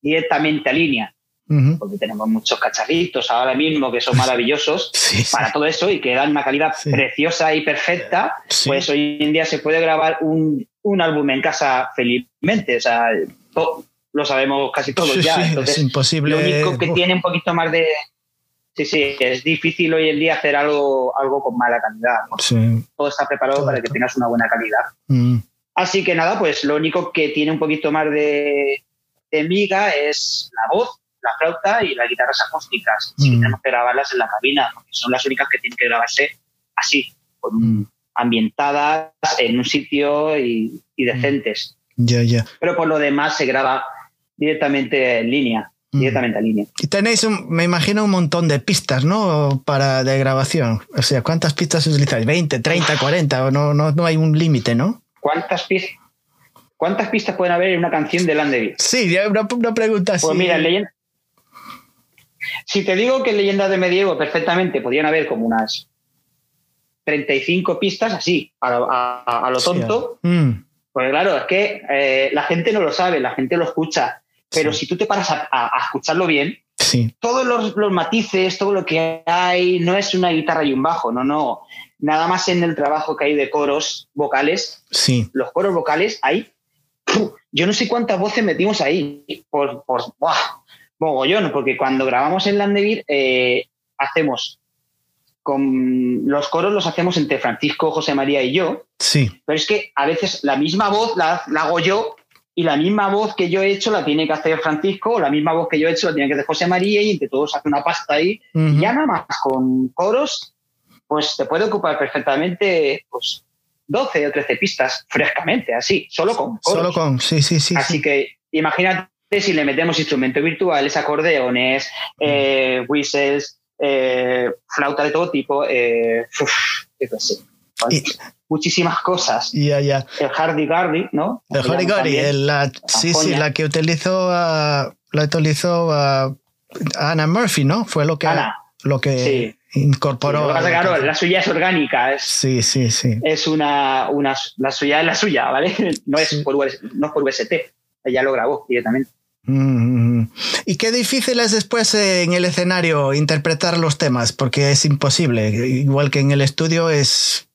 directamente a línea, Porque tenemos muchos cacharritos ahora mismo que son maravillosos Sí, sí. para todo eso y que dan una calidad Sí. preciosa y perfecta, pues hoy en día se puede grabar un, un álbum en casa felizmente. O sea, lo sabemos casi todos ya. Entonces, es imposible. lo único que Uf. tiene un poquito más de... Sí, sí, es difícil hoy en día hacer algo, algo con mala calidad. Sí. Todo está preparado para que tengas una buena calidad. Mm. Así que nada, pues lo único que tiene un poquito más de, de miga es la voz, la flauta y las guitarras acústicas. Sí, Mm. tenemos que grabarlas en la cabina, porque son las únicas que tienen que grabarse así, con un- Mm. ambientadas en un sitio y, y decentes. Ya, ya. Pero por lo demás se graba directamente en línea. Mm. Directamente en línea. Y tenéis, me imagino, un montón de pistas, ¿no? Para de grabación. O sea, ¿cuántas pistas utilizáis? ¿20, 30, 40? ¿O no, no, no hay un límite, no? ¿Cuántas pistas? ¿Cuántas pistas pueden haber en una canción de Landeville? Sí, una, una pregunta así. Pues mira, leyenda. Si te digo que en Leyendas de Medievo perfectamente podrían haber como unas 35 pistas así, a, lo tonto. Mm. Porque claro, es que eh, la gente no lo sabe, la gente lo escucha. Pero si tú te paras a, escucharlo bien, todos los, matices, todo lo que hay, no es una guitarra y un bajo, no, no. Nada más en el trabajo que hay de coros vocales. Sí. Los coros vocales hay. Yo no sé cuántas voces metimos ahí. Por, por mogollón, porque cuando grabamos en Landevir eh, hacemos con los coros los hacemos entre Francisco, José María y yo. Sí. Pero es que a veces la misma voz la, hago yo y la misma voz que yo he hecho la tiene que hacer Francisco, o la misma voz que yo he hecho la tiene que hacer José María y entre todos hace una pasta ahí. Y ya nada más con coros, pues te puede ocupar perfectamente pues, 12 o 13 pistas frescamente, así, solo con coros. Solo con, sí, sí, sí. Así que imagínate si le metemos instrumentos virtuales, acordeones, eh, whistles, eh, flauta de todo tipo, eh, muchísimas cosas. El Hardy Gardy, ¿no? El Hardy Gardy, la, sí, sí, la que utilizó, la utilizó Anna Murphy, ¿no? Fue lo que, lo que incorporó. la suya es orgánica. sí, sí, sí. Es una, una, la suya es la suya, ¿vale? No es, por, no es por VST. Ella lo grabó directamente. Y qué difícil es después eh, en el escenario interpretar los temas, porque es imposible. Igual que en el estudio es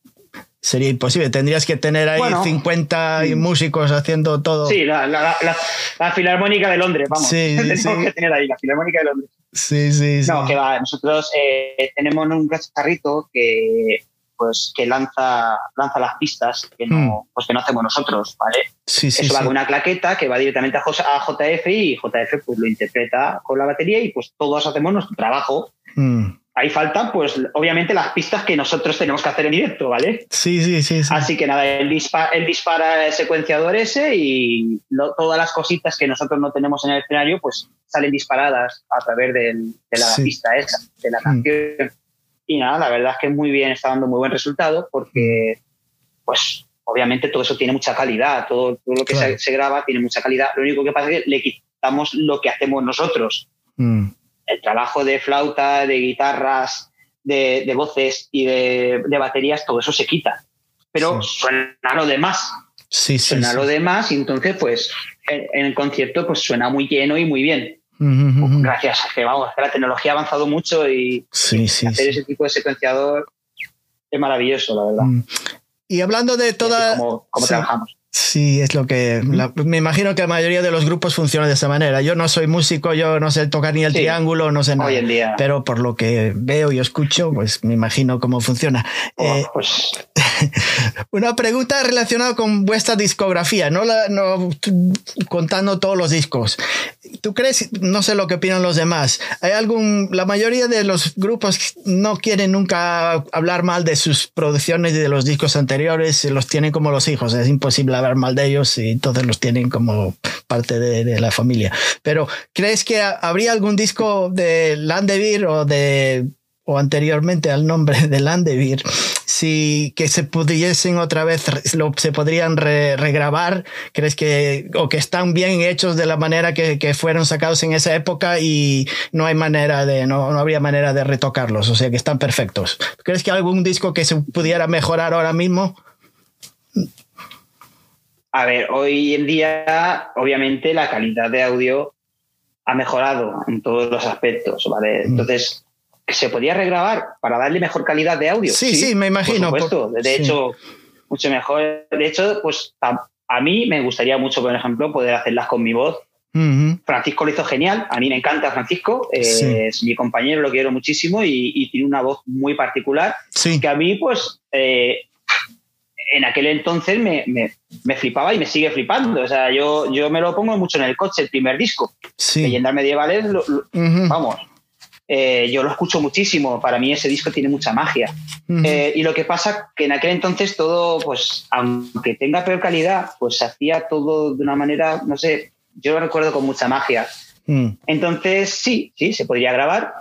sería imposible. Tendrías que tener ahí 50 mm. músicos haciendo todo. Sí, la, Filarmónica de Londres, vamos. Sí, Tenemos que tener ahí la Filarmónica de Londres. Sí, sí, No, que va. Nosotros eh, tenemos un cacharrito que pues que lanza, lanza las pistas que no, hmm. pues que no hacemos nosotros, ¿vale? Sí, sí, Eso va con una claqueta que va directamente a, JF y JF pues lo interpreta con la batería y pues todos hacemos nuestro trabajo. Hmm. Ahí faltan, pues, obviamente las pistas que nosotros tenemos que hacer en directo, ¿vale? Sí, sí, sí. Así que nada, él dispara, dispara el secuenciador ese y todas las cositas que nosotros no tenemos en el escenario, pues salen disparadas a través de la pista esa, de la hmm. canción. Y nada, la verdad es que muy bien, está dando muy buen resultado porque, pues, obviamente todo eso tiene mucha calidad, todo, lo que se, graba tiene mucha calidad. Lo único que pasa es que le quitamos lo que hacemos nosotros. Mm. El trabajo de flauta, de guitarras, de, voces y de, baterías, todo eso se quita. Pero suena lo demás. Sí, sí, suena lo demás y entonces, pues, en el concierto, pues suena muy lleno y muy bien. Gracias que vamos, la tecnología ha avanzado mucho y hacer ese tipo de secuenciador es maravilloso, la verdad. Mm. Y hablando de toda... Cómo, trabajamos. Sí, es lo que. me imagino que la mayoría de los grupos funcionan de esa manera. Yo no soy músico, yo no sé tocar ni el triángulo, no sé nada. Hoy en día. Pero por lo que veo y escucho, pues me imagino cómo funciona. Oh, eh, pues una pregunta relacionada con vuestra discografía, no, la, no contando todos los discos. ¿Tú crees, no sé lo que opinan los demás, hay algún, la mayoría de los grupos no quieren nunca hablar mal de sus producciones y de los discos anteriores, los tienen como los hijos, es imposible hablar mal de ellos y entonces los tienen como parte de, de la familia. Pero ¿crees que habría algún disco de Landevir o de o anteriormente al nombre de Landevir, si que se pudiesen otra vez, se podrían regrabar, crees que, o que están bien hechos de la manera que, que, fueron sacados en esa época y no hay manera de, no, no habría manera de retocarlos, o sea que están perfectos. ¿Crees que algún disco que se pudiera mejorar ahora mismo? A ver, hoy en día, obviamente, la calidad de audio ha mejorado en todos los aspectos, ¿vale? Mm. Entonces, se podía regrabar para darle mejor calidad de audio. Sí, sí, me imagino. Por supuesto. de hecho, mucho mejor. De hecho, pues a, mí me gustaría mucho, por ejemplo, poder hacerlas con mi voz. Francisco lo hizo genial. A mí me encanta Francisco. Eh, es mi compañero, lo quiero muchísimo y, tiene una voz muy particular. Que a mí, pues, eh, en aquel entonces me, flipaba y me sigue flipando. O sea, yo, yo me lo pongo mucho en el coche, el primer disco. Leyendas medievales, vamos, eh, yo lo escucho muchísimo, para mí ese disco tiene mucha magia. Eh, y lo que pasa que en aquel entonces todo, pues, aunque tenga peor calidad, pues se hacía todo de una manera, no sé, yo lo recuerdo con mucha magia. Mm. Entonces, sí, sí, se podría grabar.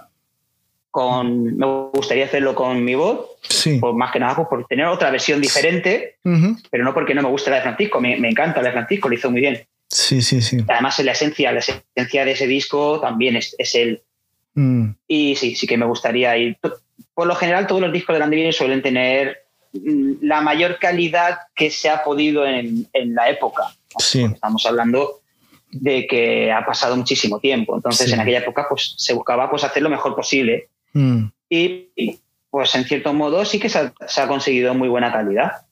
Con, me gustaría hacerlo con mi voz, sí. Pues más que nada pues, por tener otra versión diferente, pero no porque no me guste la de Francisco, me, encanta la de Francisco, lo hizo muy bien. Sí, sí, sí. Además, la esencia, la esencia de ese disco también es, es él. Mm. Y sí, sí que me gustaría ir. Por lo general, todos los discos de Andy suelen tener mm, la mayor calidad que se ha podido en, en la época. Sí. Estamos hablando de que ha pasado muchísimo tiempo. Entonces, en aquella época, pues se buscaba pues, hacer lo mejor posible. Mm. Y, pues, en cierto modo, sí que se ha, conseguido muy buena calidad.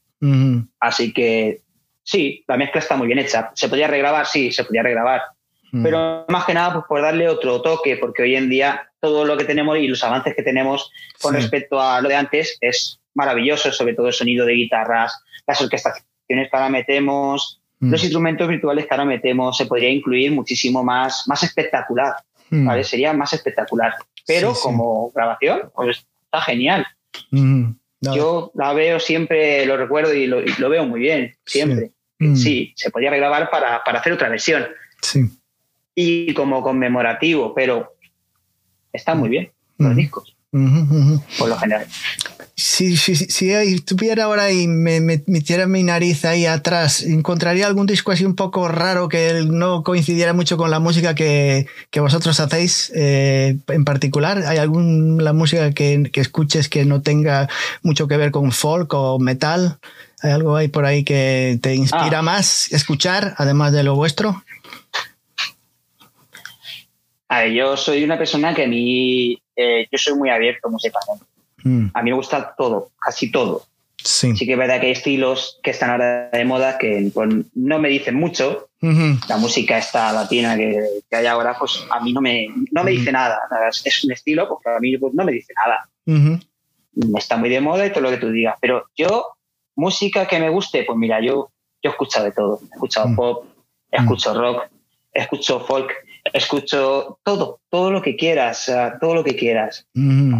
Así que, sí, la mezcla está muy bien hecha. ¿Se podía regrabar? Sí, se podía regrabar. Mm. Pero más que nada, pues por darle otro toque, porque hoy en día todo lo que tenemos y los avances que tenemos con respecto a lo de antes es maravilloso, sobre todo el sonido de guitarras, las orquestaciones que ahora metemos, mm. los instrumentos virtuales que ahora metemos, se podría incluir muchísimo más, más espectacular, mm. ¿vale? Sería más espectacular. Pero como grabación, pues está genial. Yo la veo siempre, lo recuerdo y lo, veo muy bien, siempre. Sí, se podría regrabar para, para hacer otra versión. Sí y como conmemorativo, pero está muy bien los discos, por lo general. Si, si, si estuviera ahora y me, metiera mi nariz ahí atrás, ¿encontraría algún disco así un poco raro que no coincidiera mucho con la música que, que vosotros hacéis eh, en particular? ¿Hay alguna música que, que, escuches que no tenga mucho que ver con folk o metal? ¿Hay algo ahí por ahí que te inspira ah. más escuchar, además de lo vuestro? A ver, yo soy una persona que a mí, eh, yo soy muy abierto musicalmente. Mm. A mí me gusta todo, casi todo. Sí. sí que es verdad que hay estilos que están ahora de moda que pues, no me dicen mucho. La música esta latina que, hay ahora, pues a mí no me, no me dice nada. Es un estilo, pues a mí pues, no me dice nada. Está muy de moda y todo lo que tú digas. Pero yo, música que me guste, pues mira, yo, yo he escuchado de todo. He escuchado mm. pop, he escuchado rock, he escuchado folk escucho todo, todo lo que quieras, todo lo que quieras.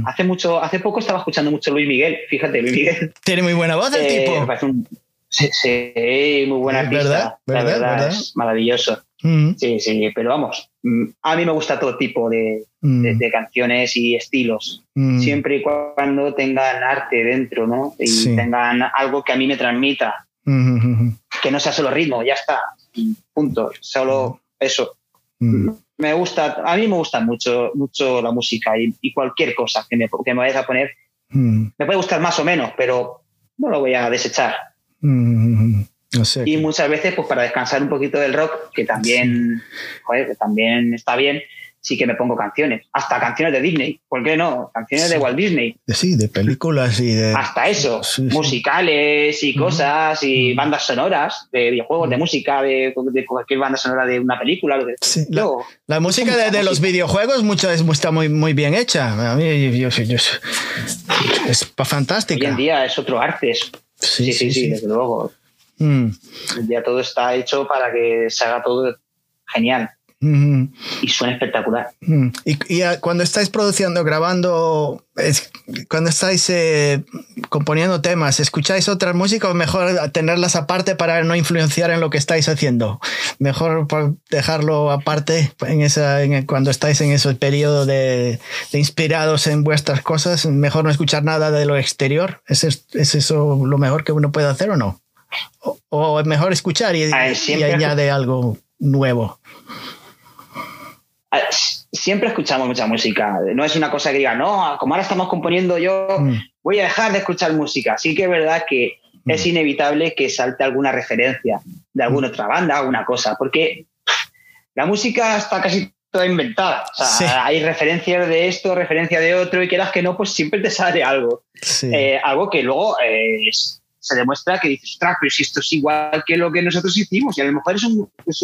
Hace mucho, hace poco estaba escuchando mucho Luis Miguel, fíjate, Luis Miguel. Tiene muy buena voz el eh, tipo. sí, muy buena artista. ¿verdad? La verdad, es maravilloso. Sí, sí, pero vamos, mm, a mí me gusta todo tipo de, canciones y estilos, siempre y cuando tengan arte dentro, ¿no? Y tengan algo que a mí me transmita, que no sea solo ritmo, ya está, punto, solo eso. Mm. Me gusta, a mí me gusta mucho, mucho la música y, cualquier cosa que me, que me vayas a poner mm. me puede gustar más o menos, pero no lo voy a desechar. Mm, y muchas veces, pues para descansar un poquito del rock, que también, que también está bien, sí que me pongo canciones, hasta canciones de Disney, ¿por qué no? Canciones de Walt Disney. Sí, de películas y de... Hasta eso, musicales y cosas y bandas sonoras, de videojuegos, de música, de, cualquier banda sonora de una película. la, música de, los videojuegos muchas está muy, muy bien hecha. A mí es fantástica. Hoy en día es otro arte. sí, sí, sí, desde luego. Mm. Día todo está hecho para que se haga todo genial. Y suena espectacular. Y, cuando estáis produciendo, grabando, cuando estáis eh, componiendo temas, ¿escucháis otras músicas o mejor tenerlas aparte para no influenciar en lo que estáis haciendo? Mejor dejarlo aparte en esa, cuando estáis en ese periodo de, inspirados en vuestras cosas, mejor no escuchar nada de lo exterior. ¿Es, es eso lo mejor que uno puede hacer o no? ¿O, es mejor escuchar y, y añade algo nuevo? Ah, siempre escuchamos mucha música. No es una cosa que diga, no, como ahora estamos componiendo yo, mm. voy a dejar de escuchar música. Sí que es verdad que mm. es inevitable que salte alguna referencia de alguna mm. otra banda, alguna cosa, porque la música está casi toda inventada. O sea, hay referencias de esto, referencia de otro, y quieras que no, pues siempre te sale algo. Eh, algo que luego eh, se demuestra que dices, ostras, pero si esto es igual que lo que nosotros hicimos, y a lo mejor es, es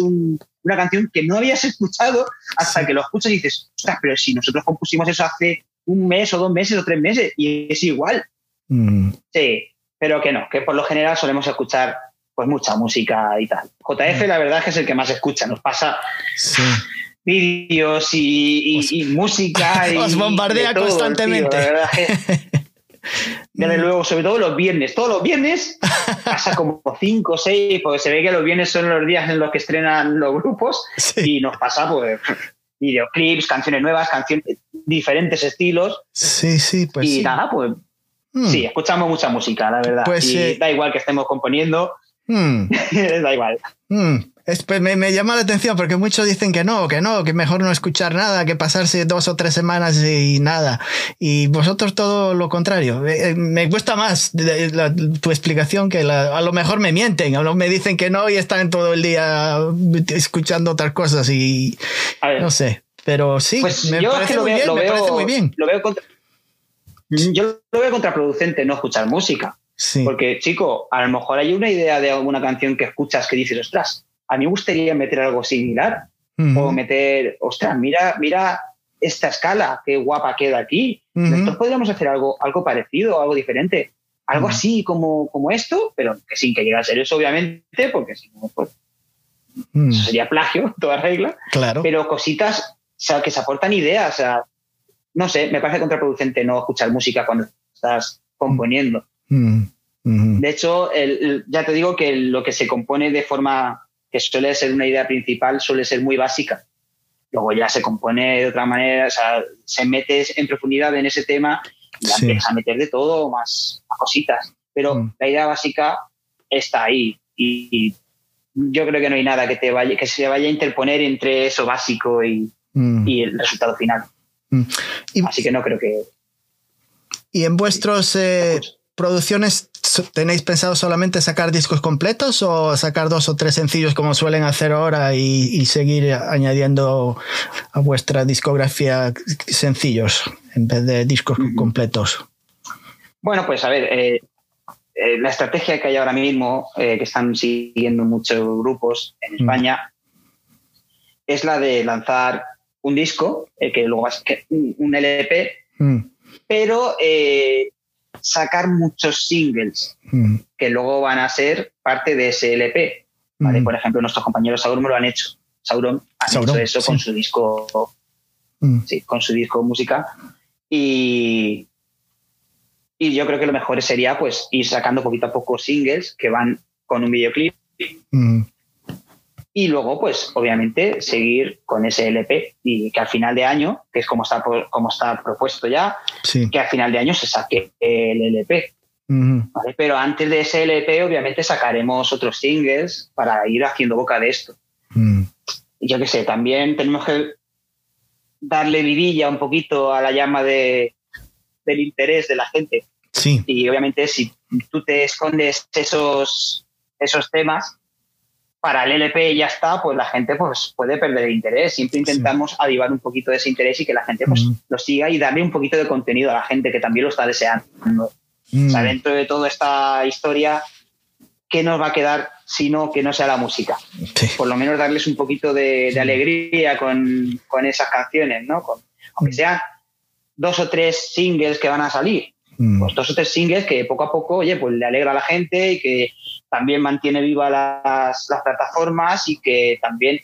una canción que no habías escuchado hasta que lo escuchas y dices, ostras, pero si nosotros compusimos eso hace un mes o dos meses o tres meses y es igual. Mm. Sí, pero que no, que por lo general solemos escuchar pues mucha música y tal. JF mm. la verdad es que es el que más escucha, nos pasa vídeos y, música. Y, Os bombardea constantemente. Desde luego, sobre todo los viernes. Todos los viernes pasa como cinco o seis, porque se ve que los viernes son los días en los que estrenan los grupos y nos pasa pues videoclips, canciones nuevas, canciones, diferentes estilos. Sí, sí, pues. Y nada, pues. Hmm. Sí, escuchamos mucha música, la verdad. Pues, y da igual que estemos componiendo. Hmm. da igual. Pues, me, llama la atención porque muchos dicen que no, que no, que mejor no escuchar nada, que pasarse dos o tres semanas y nada. Y vosotros todo lo contrario. Eh, eh, me gusta más tu explicación que a lo mejor me mienten, a lo me dicen que no y están todo el día escuchando otras cosas y no sé. Pero sí, pues me, parece, muy bien, me parece muy bien. Lo veo yo lo veo contraproducente no escuchar música. Sí. Porque, chico, a lo mejor hay una idea de alguna canción que escuchas que dices, ostras, a mí me gustaría meter algo similar. O meter, ostras, mira, mira esta escala, qué guapa queda aquí. Nosotros podríamos hacer algo, algo parecido, algo diferente. Algo así como, como esto, pero que sin que llegue a ser eso, obviamente, porque si no, pues, eso sería plagio, toda regla. Claro. Pero cositas o sea, que se aportan ideas. O sea, no sé, me parece contraproducente no escuchar música cuando estás componiendo. De hecho, ya te digo que lo que se compone de forma que suele ser una idea principal, suele ser muy básica. Luego ya se compone de otra manera, o sea, se mete en profundidad en ese tema y empiezas a meter de todo, más, cositas. Pero mm. la idea básica está ahí y, yo creo que no hay nada que, te vaya, que se vaya a interponer entre eso básico y, mm. el resultado final. Mm. Así que no creo que... ¿Y en vuestros eh, producciones ¿Tenéis pensado solamente sacar discos completos o sacar dos o tres sencillos como suelen hacer ahora y, seguir añadiendo a vuestra discografía sencillos en vez de discos completos? Bueno, pues a ver, eh, eh, la estrategia que hay ahora mismo, eh, que están siguiendo muchos grupos en España, es la de lanzar un disco, que luego es un LP, mm. pero sacar muchos singles mm. que luego van a ser parte de ese LP. ¿vale? Mm. Por ejemplo, nuestros compañeros Sauron lo han hecho. Sauron ha hecho eso con su disco, mm. sí, con su disco música. Y, y yo creo que lo mejor sería pues ir sacando poquito a poco singles que van con un videoclip y luego, pues, obviamente, seguir con ese LP y que al final de año, que es como está, como está propuesto ya, que al final de año se saque el LP. Pero antes de ese LP, obviamente, sacaremos otros singles para ir haciendo boca de esto. Mm. Yo qué sé, también tenemos que darle vidilla un poquito a la llama de, del interés de la gente. Sí. Y obviamente, si tú te escondes esos, esos temas, para el LP ya está, pues la gente pues, puede perder interés. Siempre intentamos avivar un poquito de ese interés y que la gente pues, lo siga y darle un poquito de contenido a la gente que también lo está deseando. O sea, dentro de toda esta historia, ¿qué nos va a quedar si no que no sea la música? Por lo menos darles un poquito de, alegría con, con, esas canciones, ¿no? Con, aunque sean dos o tres singles que van a salir, pues dos o tres singles que poco a poco, oye, pues le alegra a la gente y que también mantiene viva las, plataformas y que también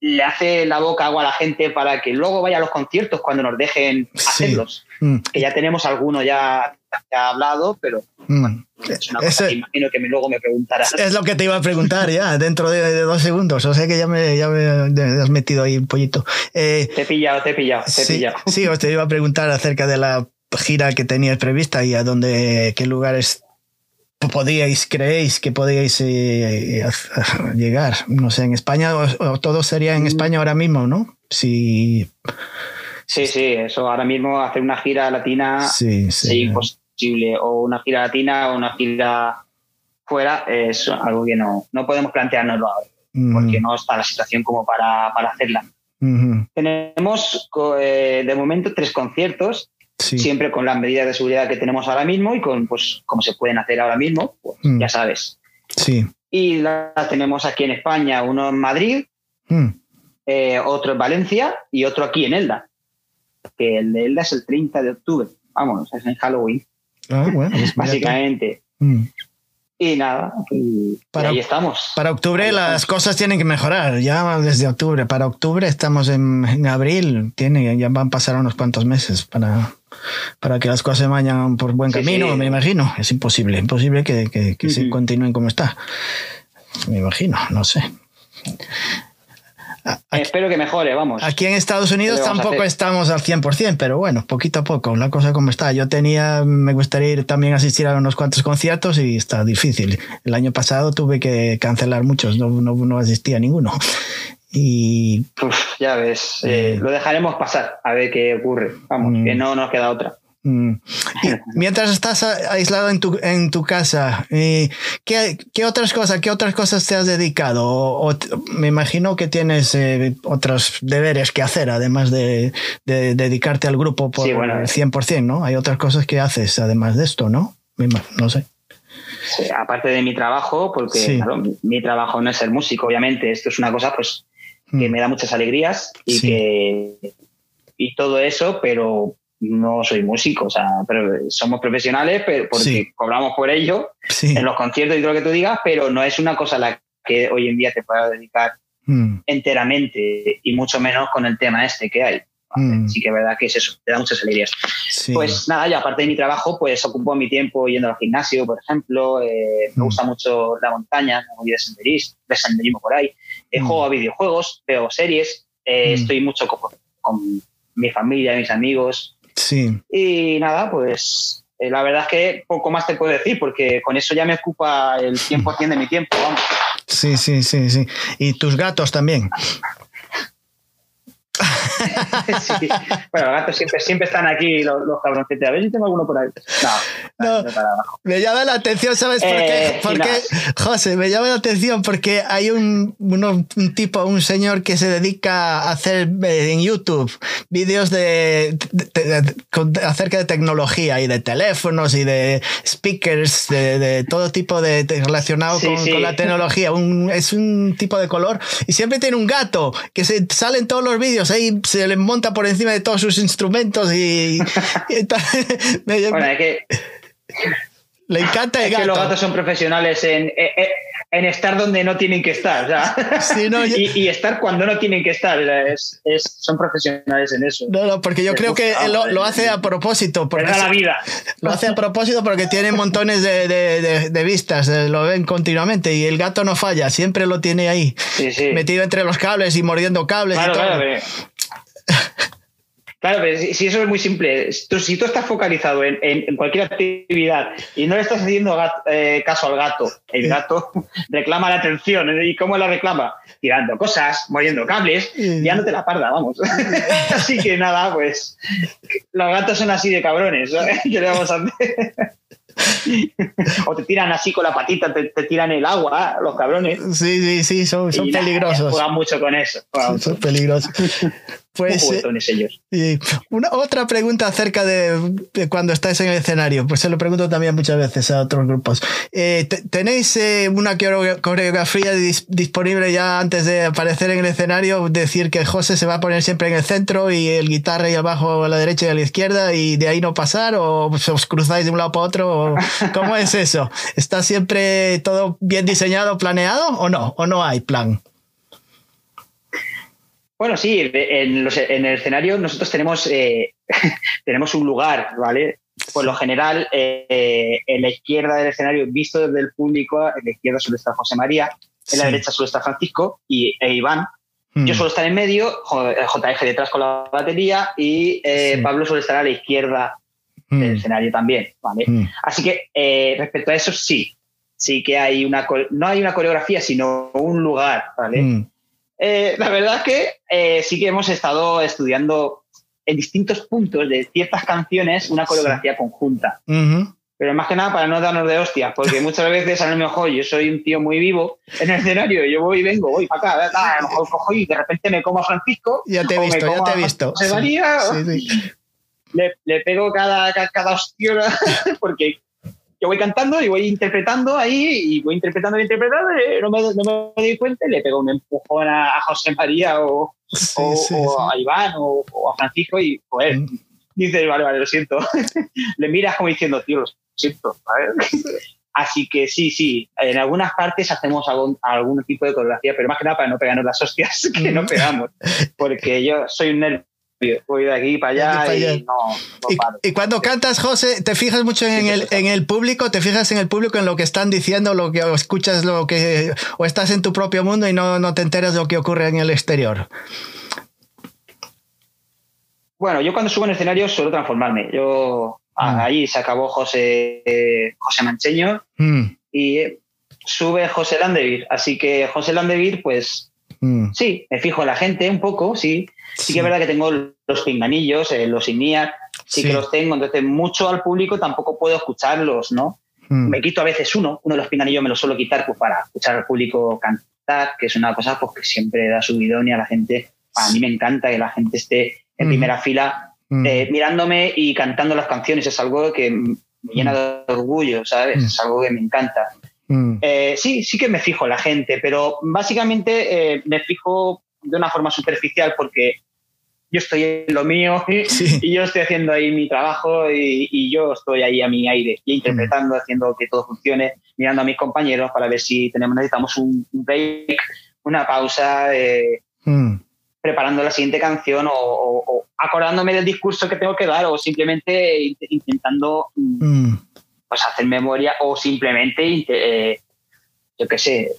le hace la boca agua a la gente para que luego vaya a los conciertos cuando nos dejen hacerlos. Mm. Que ya tenemos alguno ya, ya hablado, pero mm. es una cosa que imagino que luego me preguntarás. Es lo que te iba a preguntar ya, dentro de, dos segundos. O sea que ya me, ya me has metido ahí un pollito. Eh, te he pillado, te he pillado, te he sí, pillado. Sí, os te iba a preguntar acerca de la gira que tenías prevista y a dónde, qué lugares podíais, creéis que podíais eh, llegar? No sé, en España o, todo sería en España ahora mismo, ¿no? Sí, sí, eso ahora mismo hacer una gira latina sí, sí, imposible, o una gira latina o una gira fuera es algo que no, no podemos planteárnoslo ahora, porque no está la situación como para, hacerla. Tenemos eh, de momento tres conciertos siempre con las medidas de seguridad que tenemos ahora mismo y con, pues, como se pueden hacer ahora mismo, pues mm. ya sabes. Sí. Y la tenemos aquí en España, uno en Madrid, mm. eh, otro en Valencia y otro aquí en Elda. Que el de Elda es el 30 de octubre. Vamos, es en Halloween. Ah, bueno, Básicamente. Mm. Y nada, ahí estamos. Para octubre las cosas tienen que mejorar, ya desde octubre. Para octubre estamos en, abril, tiene, ya van a pasar unos cuantos meses para, para que las cosas se vayan por buen camino, me imagino. Es imposible, imposible que, que, se continúen como está. Me imagino, no sé. Espero que mejore, vamos. Aquí en Estados Unidos tampoco estamos al 100%, pero bueno, poquito a poco, la cosa como está. Yo tenía, me gustaría ir también a asistir a unos cuantos conciertos y está difícil. El año pasado tuve que cancelar muchos, no, no, no asistía a ninguno. Y. ya ves, eh, lo dejaremos pasar a ver qué ocurre. Vamos, que mm. no nos queda otra. Mm. mientras estás aislado en tu, en tu casa, eh, ¿qué, ¿qué, otras cosas, qué otras cosas te has dedicado? O, me imagino que tienes eh, otros deberes que hacer, además de, dedicarte al grupo por sí, bueno, 100%, ¿no? Hay otras cosas que haces además de esto, ¿no? No sé. aparte de mi trabajo, porque mi, trabajo no es ser músico, obviamente, esto es una cosa pues que mm. me da muchas alegrías y que y todo eso, pero no soy músico, o sea, pero somos profesionales pero porque cobramos por ello en los conciertos y todo lo que tú digas, pero no es una cosa a la que hoy en día te puedas dedicar mm. enteramente y mucho menos con el tema este que hay. Mm. Sí que es verdad que es eso, te da muchas alegrías. Pues nada, yo aparte de mi trabajo, pues ocupo mi tiempo yendo al gimnasio, por ejemplo, eh, me mm. gusta mucho la montaña, me voy de senderismo, de senderismo por ahí, eh, juego a videojuegos, veo series, eh, estoy mucho con, con mi familia, mis amigos, Sí. Y nada, pues eh, la verdad es que poco más te puedo decir, porque con eso ya me ocupa el 100% de mi tiempo, vamos. Sí, sí, sí, sí. ¿Y tus gatos también? Bueno, los gatos siempre, siempre están aquí, los, los cabroncitos. A ver si tengo alguno por ahí. No, me llama la atención, ¿sabes por qué? Eh, porque, José, me llama la atención porque hay un, un tipo, un señor que se dedica a hacer eh, en YouTube vídeos de, acerca de tecnología y de teléfonos y de speakers, de, todo tipo de, relacionado con, la tecnología. es un tipo de color y siempre tiene un gato que se sale en todos los vídeos ahí se le monta por encima de todos sus instrumentos y, bueno, es que le encanta el es que los gatos son profesionales en, en, estar donde no tienen que estar y, estar cuando no tienen que estar es, son profesionales en eso. No, no porque yo creo que lo, hace a propósito porque la vida. lo hace a propósito porque tiene montones de, de, de, vistas eh, lo ven continuamente y el gato no falla siempre lo tiene ahí metido entre los cables y mordiendo cables y todo. Claro, pero si eso es muy simple, si tú estás focalizado en, cualquier actividad y no le estás haciendo eh, caso al gato, el gato reclama la atención. ¿Y cómo la reclama? Tirando cosas, moviendo cables, ya no te la parda, vamos. así que nada, pues los gatos son así de cabrones. ¿Qué le vamos a hacer? o te tiran así con la patita, te, tiran el agua, los cabrones. Sí, sí, sí, son, peligrosos. Juegan mucho con eso. Son peligrosos. Pues, eh, una, otra pregunta acerca de, cuando estáis en el escenario, pues se lo pregunto también muchas veces a otros grupos. Eh, ¿Tenéis eh, una coreografía disponible ya antes de aparecer en el escenario? Decir que José se va a poner siempre en el centro y el guitarra y abajo a la derecha y a la izquierda y de ahí no pasar o os cruzáis de un lado para otro. ¿Cómo es eso? ¿Está siempre todo bien diseñado, planeado o no? ¿O no hay plan? Bueno, sí, en, el escenario nosotros tenemos, eh, tenemos un lugar, ¿vale? Por lo general, eh, en la izquierda del escenario, visto desde el público, en la izquierda suele estar José María, en la derecha suele estar Francisco y, e Iván. Hmm. Yo suelo estar en medio, JF detrás con la batería y eh, Pablo suele estar a la izquierda del hmm. escenario también, ¿vale? Hmm. Así que respecto a eso, sí, sí que hay una, no hay una coreografía, sino un lugar, ¿vale? Eh, la verdad es que eh, sí que hemos estado estudiando en distintos puntos de ciertas canciones una coreografía conjunta. Pero más que nada para no darnos de hostias, porque muchas veces a lo mejor yo soy un tío muy vivo en el escenario, yo voy y vengo, voy para acá, a lo mejor cojo y de repente me como a Francisco. Ya te he visto, ya te he visto. Se varía, le, le, pego cada, cada hostia porque yo voy cantando y voy interpretando ahí y voy interpretando y interpretando, no me, no me doy cuenta y le pego un empujón a, José María o, a Iván o, a Francisco y, joder, mm. dice, vale, vale, lo siento. le miras como diciendo, tío, lo siento. Así que sí, sí, en algunas partes hacemos algún, algún tipo de coreografía, pero más que nada para no pegarnos las hostias que no mm. pegamos. Porque yo soy un Voy de aquí para allá, y no, y, cuando cantas, José, ¿te fijas mucho en el, en el público? ¿Te fijas en el público, en lo que están diciendo, lo que o escuchas, lo que o estás en tu propio mundo y no, no te enteras de lo que ocurre en el exterior? Bueno, yo cuando subo en escenario suelo transformarme. Yo mm. ahí se acabó José José Mancheño mm. y sube José Landevir. Así que José Landevir, pues mm. sí, me fijo en la gente un poco, sí. Sí, que es verdad que tengo los pinganillos, eh, los INIAC, sí, que los tengo. Entonces, mucho al público tampoco puedo escucharlos, ¿no? Mm. Me quito a veces uno, uno de los pinganillos me lo suelo quitar pues, para escuchar al público cantar, que es una cosa pues, que siempre da subidón y a la gente, a mí me encanta que la gente esté en primera fila eh, mirándome y cantando las canciones. Es algo que me llena de orgullo, ¿sabes? Es algo que me encanta. Eh, sí, sí que me fijo en la gente, pero básicamente me fijo de una forma superficial porque yo estoy en lo mío y yo estoy haciendo ahí mi trabajo y, yo estoy ahí a mi aire y interpretando, haciendo que todo funcione, mirando a mis compañeros para ver si tenemos, necesitamos un, break, una pausa, eh, mm. preparando la siguiente canción o, acordándome del discurso que tengo que dar o simplemente intentando mm. pues, hacer memoria o simplemente, eh, yo qué sé,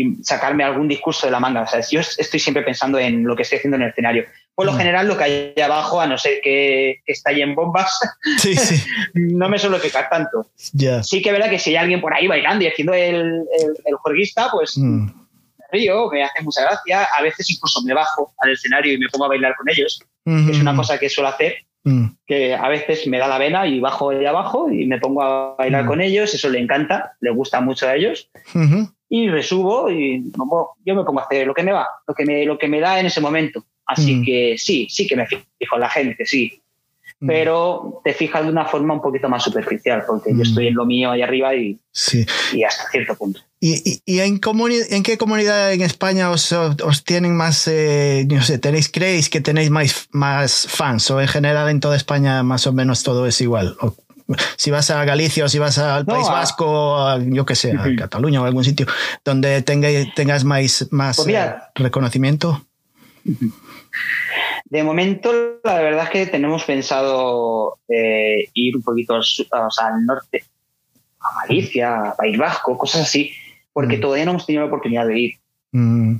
y sacarme algún discurso de la manga. O sea, yo estoy siempre pensando en lo que estoy haciendo en el escenario. Por lo mm. general, lo que hay abajo, a no ser que, que esté en bombas, no me suelo fijar tanto. Sí que es verdad que si hay alguien por ahí bailando y haciendo el, el, el juerguista, pues mm. me río, me hace mucha gracia. A veces incluso me bajo al escenario y me pongo a bailar con ellos, que es una cosa que suelo hacer. Mm. que a veces me da la vena y bajo ahí abajo y me pongo a bailar con ellos, eso le encanta, le gusta mucho a ellos y resubo y yo me pongo a hacer lo que me va, lo que me, lo que me da en ese momento. Así mm. que sí, sí que me fijo en la gente, sí. Mm. Pero te fijas de una forma un poquito más superficial, porque yo mm. estoy en lo mío ahí arriba y, sí. y hasta cierto punto. ¿Y, y, en, en qué comunidad en España os, os tienen más, eh, no sé, tenéis, creéis que tenéis más, más fans o en general en toda España más o menos todo es igual? Si vas a Galicia o si vas al País Vasco, yo qué sé, a Cataluña o algún sitio donde tengas más, más pues eh, reconocimiento? De momento, la verdad es que tenemos pensado eh, ir un poquito al, norte, a Galicia, a País Vasco, cosas así, porque mm. todavía no hemos tenido la oportunidad de ir. Mm.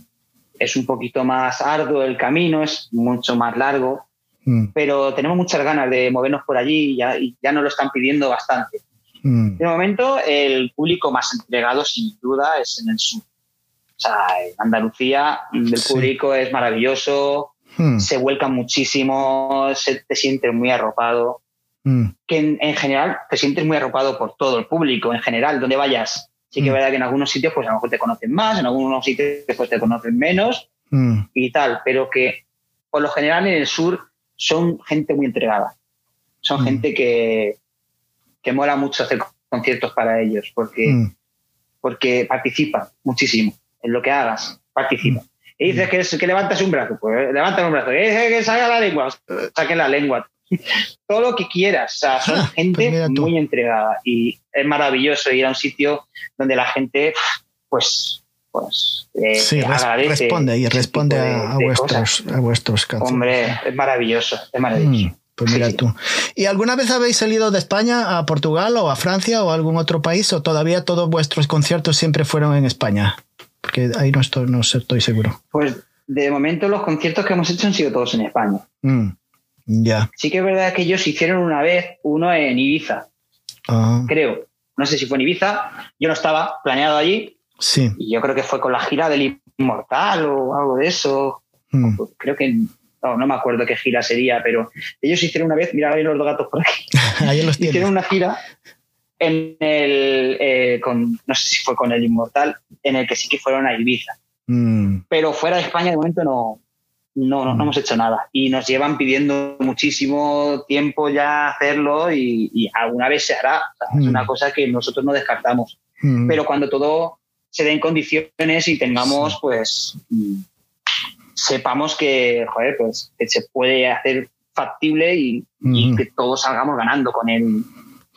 Es un poquito más arduo el camino, es mucho más largo Mm. pero tenemos muchas ganas de movernos por allí y ya, ya nos lo están pidiendo bastante. Mm. De momento, el público más entregado, sin duda, es en el sur. O sea, en Andalucía el público es maravilloso, mm. se vuelca muchísimo, se, te sientes muy arropado. Que en, general te sientes muy arropado por todo el público, en general, donde vayas. Sí que es verdad que en algunos sitios pues a lo mejor te conocen más, en algunos sitios pues te conocen menos y tal, pero que por lo general en el sur son gente muy entregada. Son mm. gente que, que mola mucho hacer conciertos para ellos porque, mm. porque participan muchísimo en lo que hagas, participan. Mm. Y dices que, que levantas un brazo, pues levantan un brazo. Que, que salga la lengua, saquen la lengua. Todo lo que quieras. O sea, son ah, gente pues muy entregada y es maravilloso ir a un sitio donde la gente, pues, pues eh, sí, responde y responde a, vuestros, a vuestros Hombre, es maravilloso, es maravilloso. Mm, pues mira tú. ¿Y alguna vez habéis salido de España a Portugal o a Francia o a algún otro país o todavía todos vuestros conciertos siempre fueron en España? Porque ahí no estoy, no estoy seguro. Pues de momento los conciertos que hemos hecho han sido todos en España. Mm, ya. Sí que es verdad que ellos hicieron una vez uno en Ibiza. Ah. Creo. No sé si fue en Ibiza. Yo no estaba planeado allí Sí. Y yo creo que fue con la gira del Inmortal o algo de eso. Hmm. Creo que no, no, me acuerdo qué gira sería, pero ellos hicieron una vez, mira, hay los dos gatos por aquí. Ahí los hicieron una gira en el, eh, con, no sé si fue con el Inmortal, en el que sí que fueron a Ibiza. Hmm. Pero fuera de España de momento no, no, no, hmm. hemos hecho nada. Y nos llevan pidiendo muchísimo tiempo ya hacerlo y, alguna vez se hará. es una cosa que nosotros no descartamos. Pero cuando todo se den condiciones y tengamos, pues, sepamos que, joder, pues, que se puede hacer factible y, que todos salgamos ganando con el,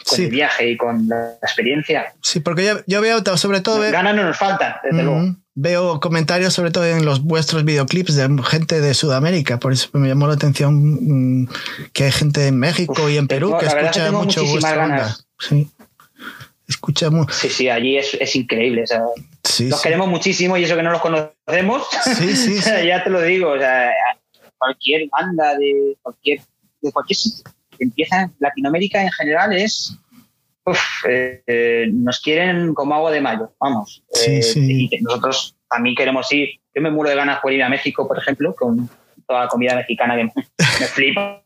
con el viaje y con la experiencia. Sí, porque yo, yo veo sobre todo... Ganas no nos faltan, desde luego. Veo comentarios sobre todo en los vuestros videoclips de gente de Sudamérica, por eso me llamó la atención mm, que hay gente en México y en Perú que escucha mucho vuestra banda. Sí. Escucha Sí, sí, allí es, es increíble. los queremos muchísimo y eso que no los conocemos. Sí, sí, ya te lo digo. O sea, cualquier banda de cualquier, de cualquier sitio que empieza en Latinoamérica en general es eh, nos quieren como agua de mayo, vamos. Sí, eh, sí. Y que nosotros también queremos ir. Yo me muero de ganas por ir a México, por ejemplo, con toda la comida mexicana que me flipa.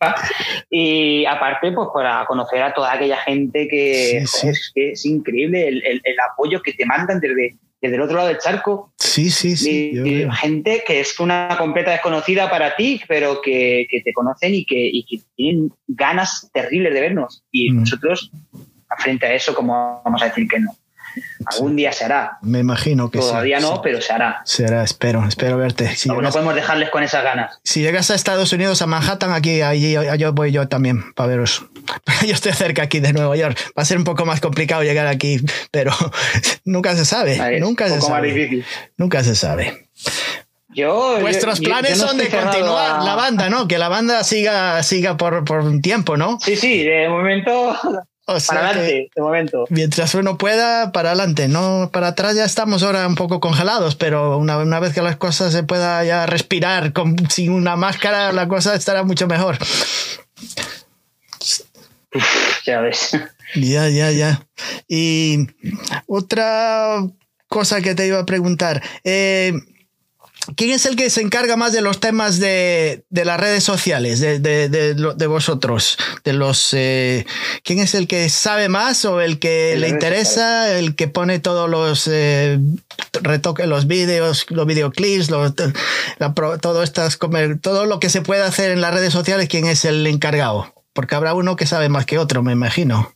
Y aparte, pues para conocer a toda aquella gente que, Es, increíble el, el, apoyo que te mandan desde, desde el otro lado del charco. Sí, sí, sí. gente que es una completa desconocida para ti, pero que, que te conocen y que, y que, tienen ganas terribles de vernos. Y mm. nosotros frente a eso, como vamos a decir que no? Algún día se hará. Me imagino que Todavía no, pero se hará. Se hará, espero, espero verte. no, podemos dejarles con esas ganas. Si llegas a Estados Unidos, a Manhattan, aquí, allí, yo voy yo también para veros. Yo estoy cerca aquí de Nueva York. Va a ser un poco más complicado llegar aquí, pero nunca se sabe. nunca se sabe. Nunca se sabe. Yo, Vuestros planes son de continuar la banda, ¿no? Que la banda siga, siga por, por un tiempo, ¿no? Sí, sí, de momento para adelante, de momento. Mientras uno pueda, para adelante. No, para atrás ya estamos ahora un poco congelados, pero una, una vez que las cosas se pueda ya respirar con, sin una máscara, la cosa estará mucho mejor. ya ves. Ya, ya, ya. Y otra cosa que te iba a preguntar. Eh, ¿Quién es el que se encarga más de los temas de, las redes sociales, de, vosotros? De los, eh, ¿Quién es el que sabe más o el que le interesa, el que pone todos los eh, retoques, los vídeos, los videoclips, todo, estas, todo lo que se puede hacer en las redes sociales? ¿Quién es el encargado? Porque habrá uno que sabe más que otro, me imagino.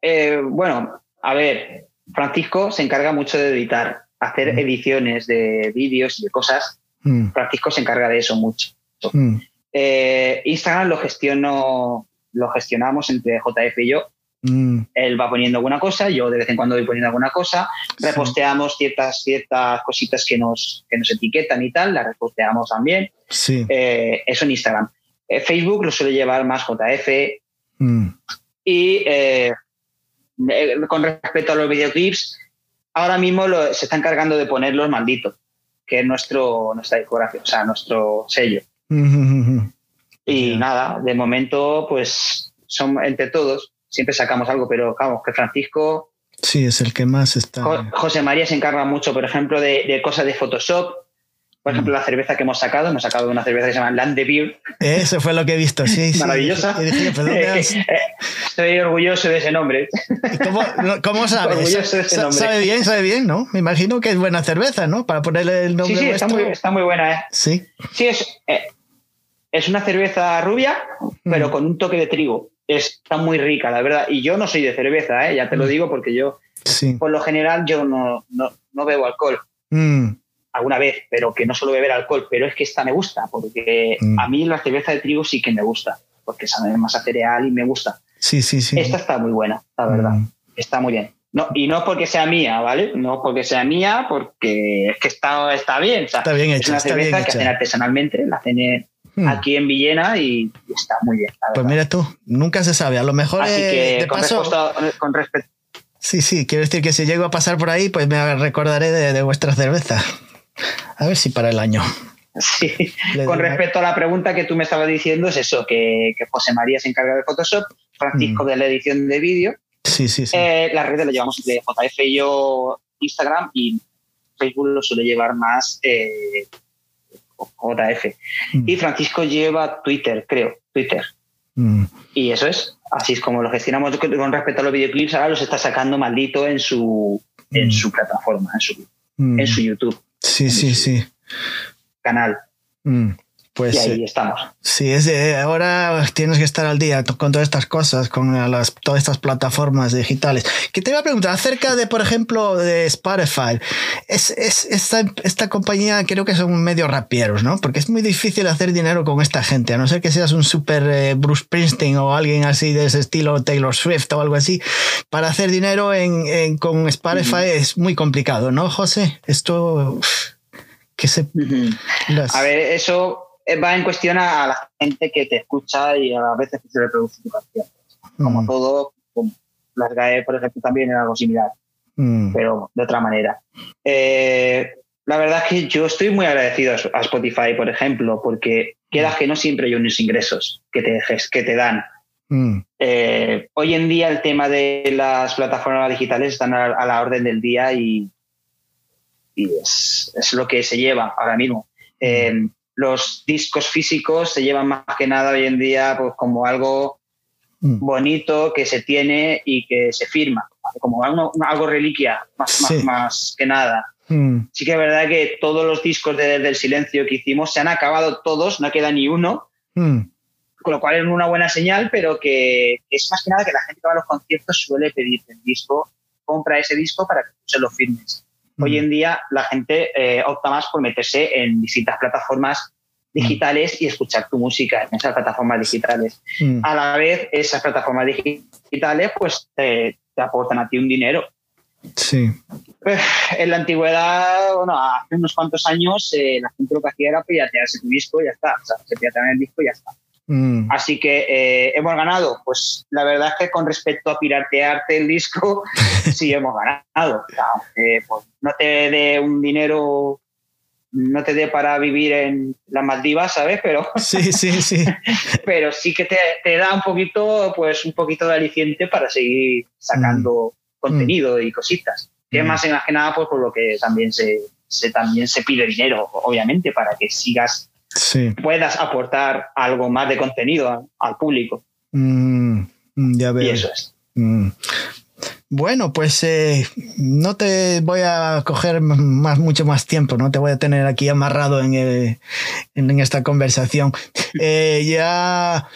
Eh, bueno, a ver, Francisco se encarga mucho de editar hacer mm. ediciones de vídeos y de cosas. Mm. Francisco se encarga de eso mucho. Mm. Eh, Instagram lo gestiono, lo gestionamos entre JF y yo. Él va poniendo alguna cosa, yo de vez en cuando voy poniendo alguna cosa, reposteamos ciertas, ciertas cositas que nos, que nos etiquetan y tal, las reposteamos también. Sí. Eh, eso en Instagram. Eh, Facebook lo suele llevar más JF. Y con respecto a los videoclips, ahora mismo se está encargando de ponerlos malditos, que es nuestro, nuestra discografía, o sea, nuestro sello. y nada, de momento, pues son entre todos, siempre sacamos algo, pero vamos, que Francisco. Sí, es el que más está. José María se encarga mucho, por ejemplo, de cosas de Photoshop, por ejemplo, mm. la cerveza que hemos sacado, hemos sacado una cerveza que se llama Land de Beer. Eso fue lo que he visto, sí. Maravillosa. Estoy orgulloso de ese nombre. ¿Cómo, cómo sabes? Orgulloso de ese nombre. Sabe bien, sabe bien, ¿no? Me imagino que es buena cerveza, ¿no? Para ponerle el nombre. Sí, sí, está muy, está muy, buena, ¿eh? Sí. Sí, es, eh, es una cerveza rubia, pero mm. con un toque de trigo. Está muy rica, la verdad. Y yo no soy de cerveza, ¿eh? Ya te lo mm. digo porque yo, por lo general, yo no, no, no bebo alcohol. Mm alguna vez, pero que no suelo beber alcohol, pero es que esta me gusta, porque mm. a mí la cerveza de trigo sí que me gusta, porque sabe más a cereal y me gusta. Sí, sí, sí. Esta está muy buena, la verdad. Mm. Está muy bien. No, y no porque sea mía, ¿vale? No porque sea mía, porque es que está, está bien. está bien hecha. Es una cerveza que hacen artesanalmente, la hacen mm. aquí en Villena y, está muy bien. Pues mira tú, nunca se sabe. A lo mejor. Así eh, que con, con respecto. Sí, sí, quiero decir que si llego a pasar por ahí, pues me recordaré de, de vuestra cerveza. A ver si para el año. Sí. Con respecto a la pregunta que tú me estabas diciendo, es eso, que, José María se encarga de Photoshop, Francisco mm. de la edición de vídeo. Sí, sí, sí. Eh, las redes lo llevamos de JF y yo Instagram y Facebook lo suele llevar más eh, JF. Mm. Y Francisco lleva Twitter, creo, Twitter. Mm. Y eso es, así es como lo gestionamos con respecto a los videoclips, ahora los está sacando maldito en su, en su plataforma, en su, en su YouTube. Sí, sí, sí. Canal. Mm. Pues, y ahí estamos. Sí, es ahora tienes que estar al día con todas estas cosas, con las, todas estas plataformas digitales. Que te iba a preguntar acerca de, por ejemplo, de Spotify. Es, es, esta, esta compañía creo que son medio rapieros, ¿no? Porque es muy difícil hacer dinero con esta gente, a no ser que seas un super eh, Bruce Springsteen o alguien así de ese estilo, Taylor Swift o algo así. Para hacer dinero en, con Spotify es muy complicado, ¿no, José? Esto... que se... A ver, eso eh, va en cuestión a la gente que te escucha y a veces que se reproduce tu canción. Como mm. todo, como las GAE, por ejemplo, también es algo similar, mm. pero de otra manera. Eh, la verdad es que yo estoy muy agradecido a Spotify, por ejemplo, porque queda mm. que no siempre hay unos ingresos que te, que te dan. Eh, hoy en día el tema de las plataformas digitales están a, la orden del día y, es, lo que se lleva ahora mismo los discos físicos se llevan más que nada hoy en día pues, como algo mm. bonito que se tiene y que se firma, como algo, reliquia, más, que nada. Mm. Sí que es verdad que todos los discos del silencio que hicimos se han acabado todos, no queda ni uno, mm. con lo cual es una buena señal, pero que es más que nada que la gente que va a los conciertos suele pedirte el disco, compra ese disco para que tú se lo firmes. Hoy en día la gente eh, opta más por meterse en distintas plataformas digitales y escuchar tu música en esas plataformas digitales. Mm. A la vez, esas plataformas digitales pues te, aportan a ti un dinero. Sí. Eh, en la antigüedad, bueno, hace unos cuantos años, eh, la gente lo que hacía era piratearse tu disco y ya está. O sea, se pirateaban el disco y ya está. Mm. Así que eh, hemos ganado. Pues la verdad es que con respecto a piratearte el disco, sí hemos ganado. pues no te dé un dinero, no te dé para vivir en las Maldivas, ¿sabes? Pero sí, sí, sí. pero sí que te, da un poquito, pues un poquito de aliciente para seguir sacando mm. contenido y cositas. Que mm. más en que nada, pues por lo que también se, se, también se pide dinero, obviamente, para que sigas puedas aportar algo más de contenido al público. Mm, ya veo. Y eso es. Mm. Bueno, pues eh, no te voy a coger más, mucho más tiempo, no te voy a tener aquí amarrado en, en, esta conversación. Eh, ya.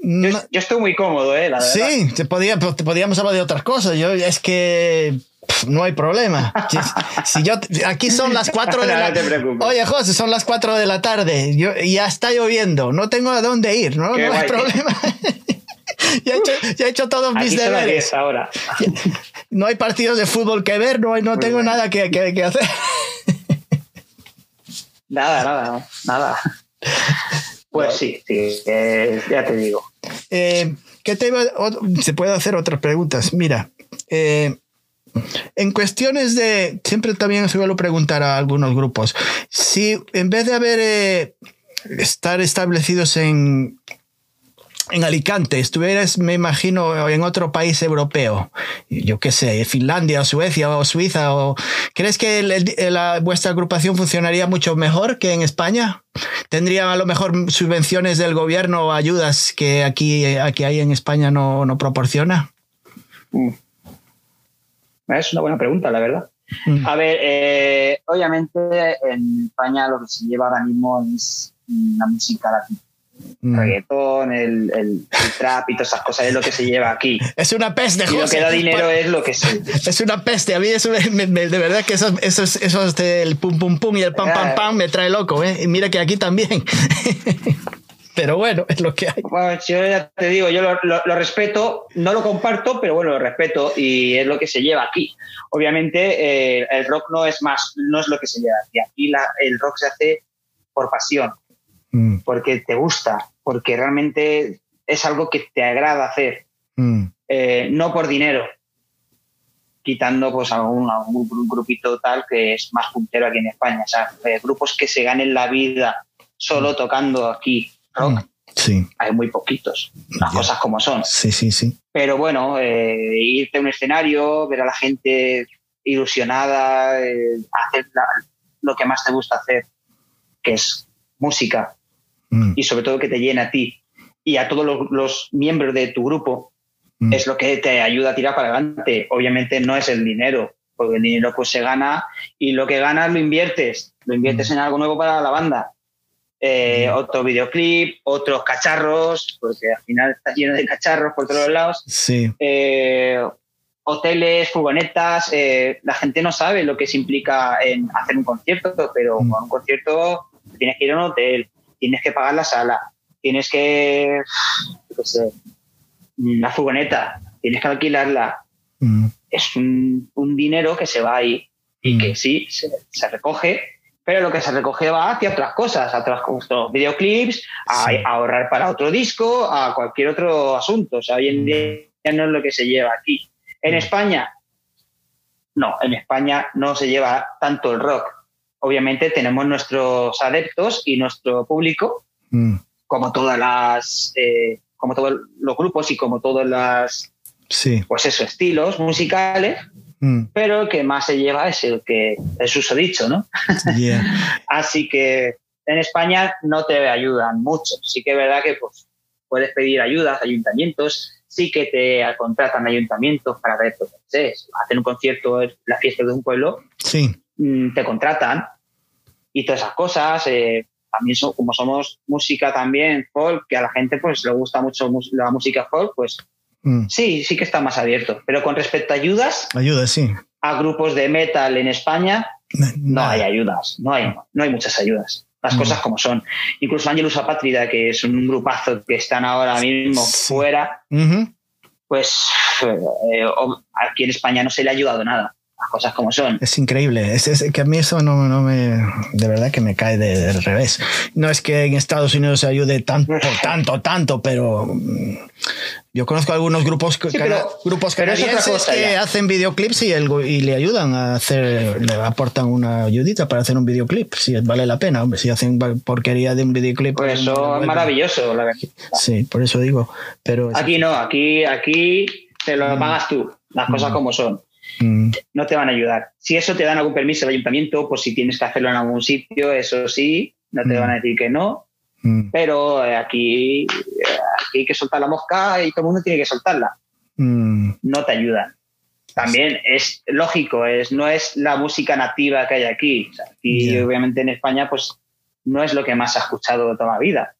Yo, estoy muy cómodo, ¿eh? sí, te podía, podíamos hablar de otras cosas. Yo es que no hay problema. Si yo, aquí son las 4 de la tarde. Oye, José, son las 4 de la tarde. Yo, ya está lloviendo. No tengo a dónde ir, ¿no? no hay problema. ya, he hecho, ya, he hecho, todos mis deberes. Ahora. no hay partidos de fútbol que ver, no, no tengo nada que, que, hacer. nada, nada, nada. Pues sí, sí, eh, ya te digo. Eh, ¿qué te se puede hacer otras preguntas. Mira, eh, en cuestiones de, siempre también suelo preguntar a algunos grupos, si en vez de haber, eh, estar establecidos en, en Alicante, estuvieras, me imagino, en otro país europeo, yo qué sé, Finlandia o Suecia o Suiza, o, ¿crees que la, vuestra agrupación funcionaría mucho mejor que en España? ¿Tendrían a lo mejor subvenciones del gobierno o ayudas que aquí, aquí hay en España no, no proporciona? Mm. Es una buena pregunta, la verdad. Mm. A ver, eh, obviamente en España lo que se lleva ahora mismo es la música latina. Mm. reggaetón, el, el, trap y todas esas cosas es lo que se lleva aquí. Es una peste, Y lo que da dinero es lo que se... Es una peste. A mí eso de verdad que eso, eso, eso el pum pum pum y el pam pam pam me trae loco, ¿eh? Y mira que aquí también. pero bueno, es lo que hay. Bueno, yo ya te digo, yo lo, respeto, no lo comparto, pero bueno, lo respeto y es lo que se lleva aquí. Obviamente, eh, el rock no es más, no es lo que se lleva aquí. Aquí la, el rock se hace por pasión, mm. porque te gusta, porque realmente es algo que te agrada hacer, mm. eh, no por dinero. Quitando pues algún, algún, grupito tal que es más puntero aquí en España. O sea, eh, grupos que se ganen la vida solo mm. tocando aquí rock. Mm, sí. Hay muy poquitos, las cosas como son. Sí, sí, sí. Pero bueno, eh, irte a un escenario, ver a la gente ilusionada, eh, hacer lo que más te gusta hacer, que es música, mm. y sobre todo que te llena a ti y a todos los, miembros de tu grupo, mm. es lo que te ayuda a tirar para adelante. Obviamente no es el dinero, porque el dinero pues se gana y lo que ganas lo inviertes, lo inviertes en algo nuevo para la banda eh, otro videoclip, otros cacharros, porque al final está lleno de cacharros por todos lados. Sí. Eh, hoteles, furgonetas, eh, la gente no sabe lo que se implica en hacer un concierto, pero Mm. con un concierto tienes que ir a un hotel, tienes que pagar la sala, tienes que, qué sé, la furgoneta, tienes que alquilarla. Mm, Es un, un dinero que se va ahí y Mm. que sí, se, se recoge, pero lo que se recoge va hacia otras cosas, a otras cosas, videoclips, a, Sí. a ahorrar para otro disco, a cualquier otro asunto. O sea, hoy en Mm. día no es lo que se lleva aquí. En Mm. España, no, en España no se lleva tanto el rock. Obviamente tenemos nuestros adeptos y nuestro público, mm, como todas las, eh, como todos los grupos y como todas las, Sí. pues eso, estilos musicales, mm, pero el que más se lleva es el que es usodicho, ¿no? yeah, Así que en España no te ayudan mucho. Sí que es verdad que pues, puedes pedir ayudas a ayuntamientos, sí que te contratan ayuntamientos para ver, pues, hacer un concierto la fiesta de un pueblo, Sí. mm, te contratan y todas esas cosas. eh, también como somos música también folk, que a la gente pues le gusta mucho la música folk, pues mm. sí, sí que está más abierto. Pero con respecto a ayudas Ayuda, sí. a grupos de metal en España, no hay ayudas, no hay, no hay muchas ayudas. Las Mm. cosas como son. Incluso Angelus Apátrida, que es un grupazo que están ahora mismo Sí. fuera, pues eh, aquí en España no se le ha ayudado nada. Las cosas como son. Es increíble. Es, es que a mí eso no, no me. De verdad que me cae de- del revés. No es que en Estados Unidos se ayude tanto, tanto, tanto, pero. mm, Yo conozco algunos grupos, Sí, cana- pero- grupos pero es otra canadienses cosa que ya. hacen videoclips y, el, y le ayudan a hacer, le aportan una ayudita para hacer un videoclip, si vale la pena. Hombre, si hacen porquería de un videoclip. Pues no le eso es maravilloso, la verdad. Sí, por eso digo. Pero Aquí no, aquí, aquí te lo Mm. pagas tú, las cosas Mm. como son. Mm, No te van a ayudar. Si eso te dan algún permiso del ayuntamiento, pues si tienes que hacerlo en algún sitio, eso sí, no te Mm. van a decir que no. mm, Pero eh, aquí, eh, aquí hay que soltar la mosca y todo el mundo tiene que soltarla. No te ayudan. También es lógico, es, no es la música nativa que hay aquí. O sea, aquí, Ya. obviamente, en España, pues no es lo que más se ha escuchado toda la vida.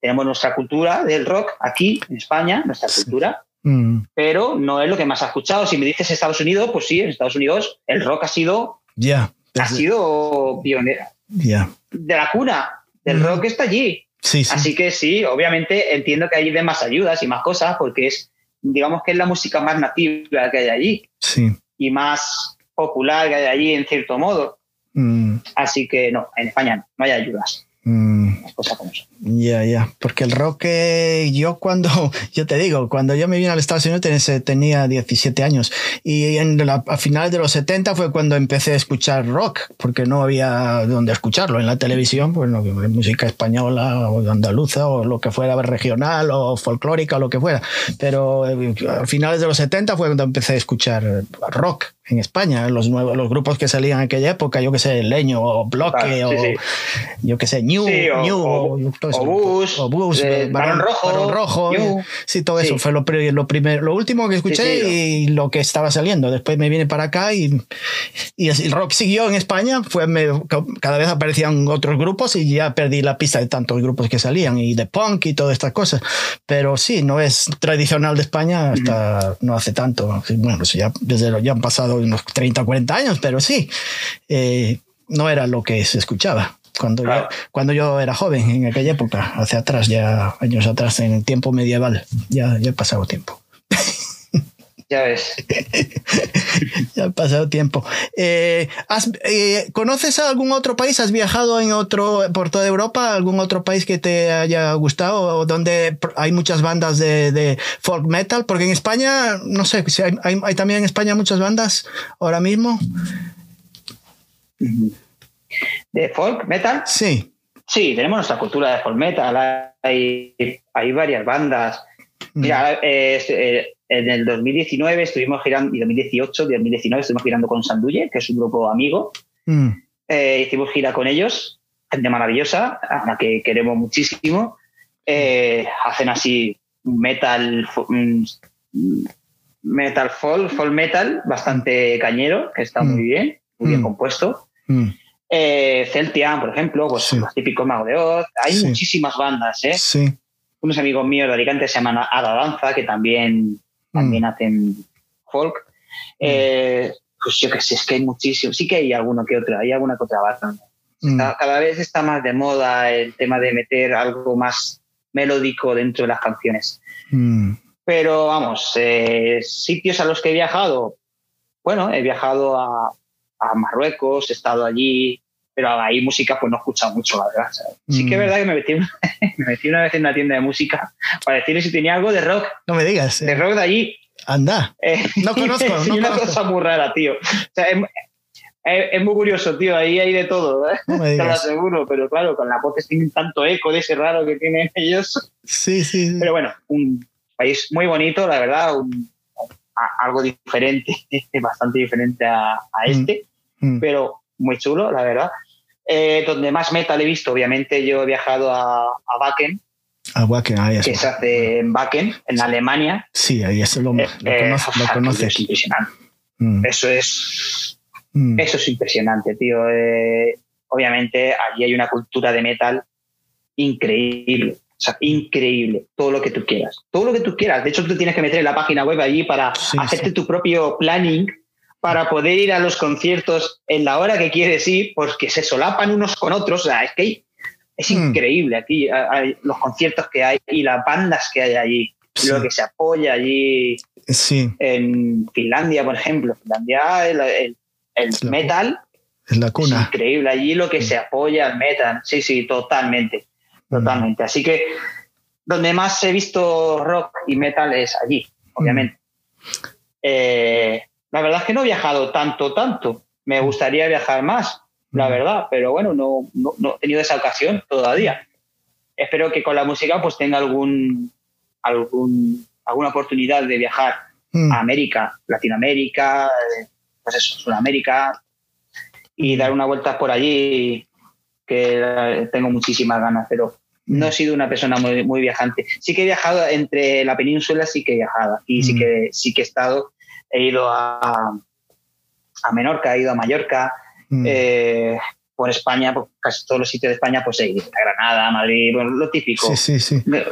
Tenemos nuestra cultura del rock aquí, en España, nuestra cultura, mm. pero no es lo que más ha escuchado. Si me dices Estados Unidos, pues sí, en Estados Unidos el rock ha sido, Ya. ha sido pionero. Ya. De la cuna del Ujú. rock está allí. Sí, sí. Así que sí, obviamente entiendo que hay de más ayudas y más cosas porque es, digamos que es la música más nativa que hay allí Sí. y más popular que hay allí en cierto modo. Mm, Así que no, en España no, no hay ayudas, mm, las cosas como son. Ya, ya. Porque el rock, eh, yo cuando, yo te digo, cuando yo me vine a los Estados Unidos tenía, tenía 17 años y en la, a finales de los 70 fue cuando empecé a escuchar rock, porque no había donde escucharlo en la televisión, pues no, música española o andaluza o lo que fuera regional o folclórica o lo que fuera. Pero eh, a finales de los 70 fue cuando empecé a escuchar rock en España, los nuevos, los grupos que salían en aquella época, yo que sé, Leño o Bloque Claro, sí, o sí. yo que sé, New, Sí, o- New o- o Bus, o Bus, eh, Barón Rojo, Barón Rojo, New. sí, todo eso fue lo, lo primero, lo último que escuché y lo que estaba saliendo. Después me vine para acá y, y el rock siguió en España. Fue me- cada vez aparecían otros grupos y ya perdí la pista de tantos grupos que salían y de punk y todas estas cosas. Pero sí, no es tradicional de España hasta no hace tanto. Bueno, pues ya desde ya han pasado unos 30 o 40 años, pero sí, eh, no era lo que se escuchaba. Cuando, Claro. yo, cuando yo era joven, en aquella época, hacia atrás, ya años atrás, en el tiempo medieval, ya, ya ha pasado tiempo. Ya ves. Ya ha pasado tiempo. Eh, ¿has- eh, ¿Conoces algún otro país? ¿Has viajado en otro, por toda Europa? ¿Algún otro país que te haya gustado? ¿O donde hay muchas bandas de, de folk metal? Porque en España, no sé, si hay, hay- hay también en España muchas bandas ahora mismo. ¿De folk, metal? Sí. Sí, tenemos nuestra cultura de folk metal. Hay, hay varias bandas. Mira, eh, est- eh, en el 2019 estuvimos girando, y 2018, 2019 estuvimos girando con Sanduye, que es un grupo amigo. Mm, Eh, hicimos gira con ellos, gente maravillosa, a la que queremos muchísimo. Eh, hacen así metal, fo- mm, metal folk, folk metal, bastante cañero, que está Mm. muy bien, muy bien Mm. compuesto. mm, Eh, Celtian, por ejemplo, pues Sí. los típicos Mago de Oz. Hay Sí. muchísimas bandas, ¿eh? Sí. Unos amigos míos de Alicante se llaman Ada Danza, que también, también hacen folk. Eh, pues yo qué sé, es que hay muchísimos. Sí que hay alguno que otro, hay alguna que otra banda. Mm. Cada, vez está más de moda el tema de meter algo más melódico dentro de las canciones. Mm. Pero vamos, eh, sitios a los que he viajado, bueno, he viajado a, a Marruecos, he estado allí, pero ahí música pues no he escuchado mucho, la verdad. ¿sabes? Sí que es Mm. verdad que me metí, me metí una vez en una tienda de música para decirle si tenía algo de rock, No me digas. de eh. rock de allí. Anda. Eh, No conozco, sí, no una conozco. cosa muy rara, tío. O sea, es, es- es muy curioso, tío. Ahí hay de todo, ¿eh? No me te lo digas. aseguro, pero claro, con las voces tienen tanto eco de ese raro que tienen ellos. Sí, sí. sí. Pero bueno, un país muy bonito, la verdad, un- a- algo diferente, bastante diferente a, a este, Mm. pero muy chulo, la verdad. Eh, donde más metal he visto, obviamente, yo he viajado a, a Wacken, Ah, Wacken, ah, ya que se hace en Wacken, en Alemania. Sí, ahí eso lo, Eh, lo eh, conoce, lo aquello conoce es aquí. impresionante. Mm. Eso es, Mm. eso es impresionante, tío. Eh, obviamente, allí hay una cultura de metal increíble. O sea, increíble. Todo lo que tú quieras. Todo lo que tú quieras. De hecho, tú tienes que meter en la página web allí para Sí, hacerte sí. tu propio planning para poder ir a los conciertos en la hora que quieres ir, porque se solapan unos con otros. O sea, es que es Mm. increíble aquí hay los conciertos que hay y las bandas que hay allí. Sí. Lo que se apoya allí Sí, en Finlandia, por ejemplo. Finlandia, el, el- Es metal es la es cuna. increíble. Allí lo que se apoya al metal. Sí, sí, totalmente. Totalmente. Así que donde más he visto rock y metal es allí, obviamente. Eh, la verdad es que no he viajado tanto, tanto. Me gustaría viajar más, la Mm. verdad, pero bueno, no, no, no he tenido esa ocasión todavía. Espero que con la música pues tenga algún, algún, alguna oportunidad de viajar Mm. a América, Latinoamérica, eh, pues eso, Sudamérica, y dar una vuelta por allí, que eh, tengo muchísimas ganas, pero no he sido una persona muy, muy viajante. Sí que he viajado entre la península, sí que he viajado, y sí Mm. que, sí que he estado, he ido a, a Menorca, he ido a Mallorca, Mm. eh, por España, por casi todos los sitios de España, pues he ido a Granada, Madrid, bueno, lo típico. Sí, sí, sí. Me,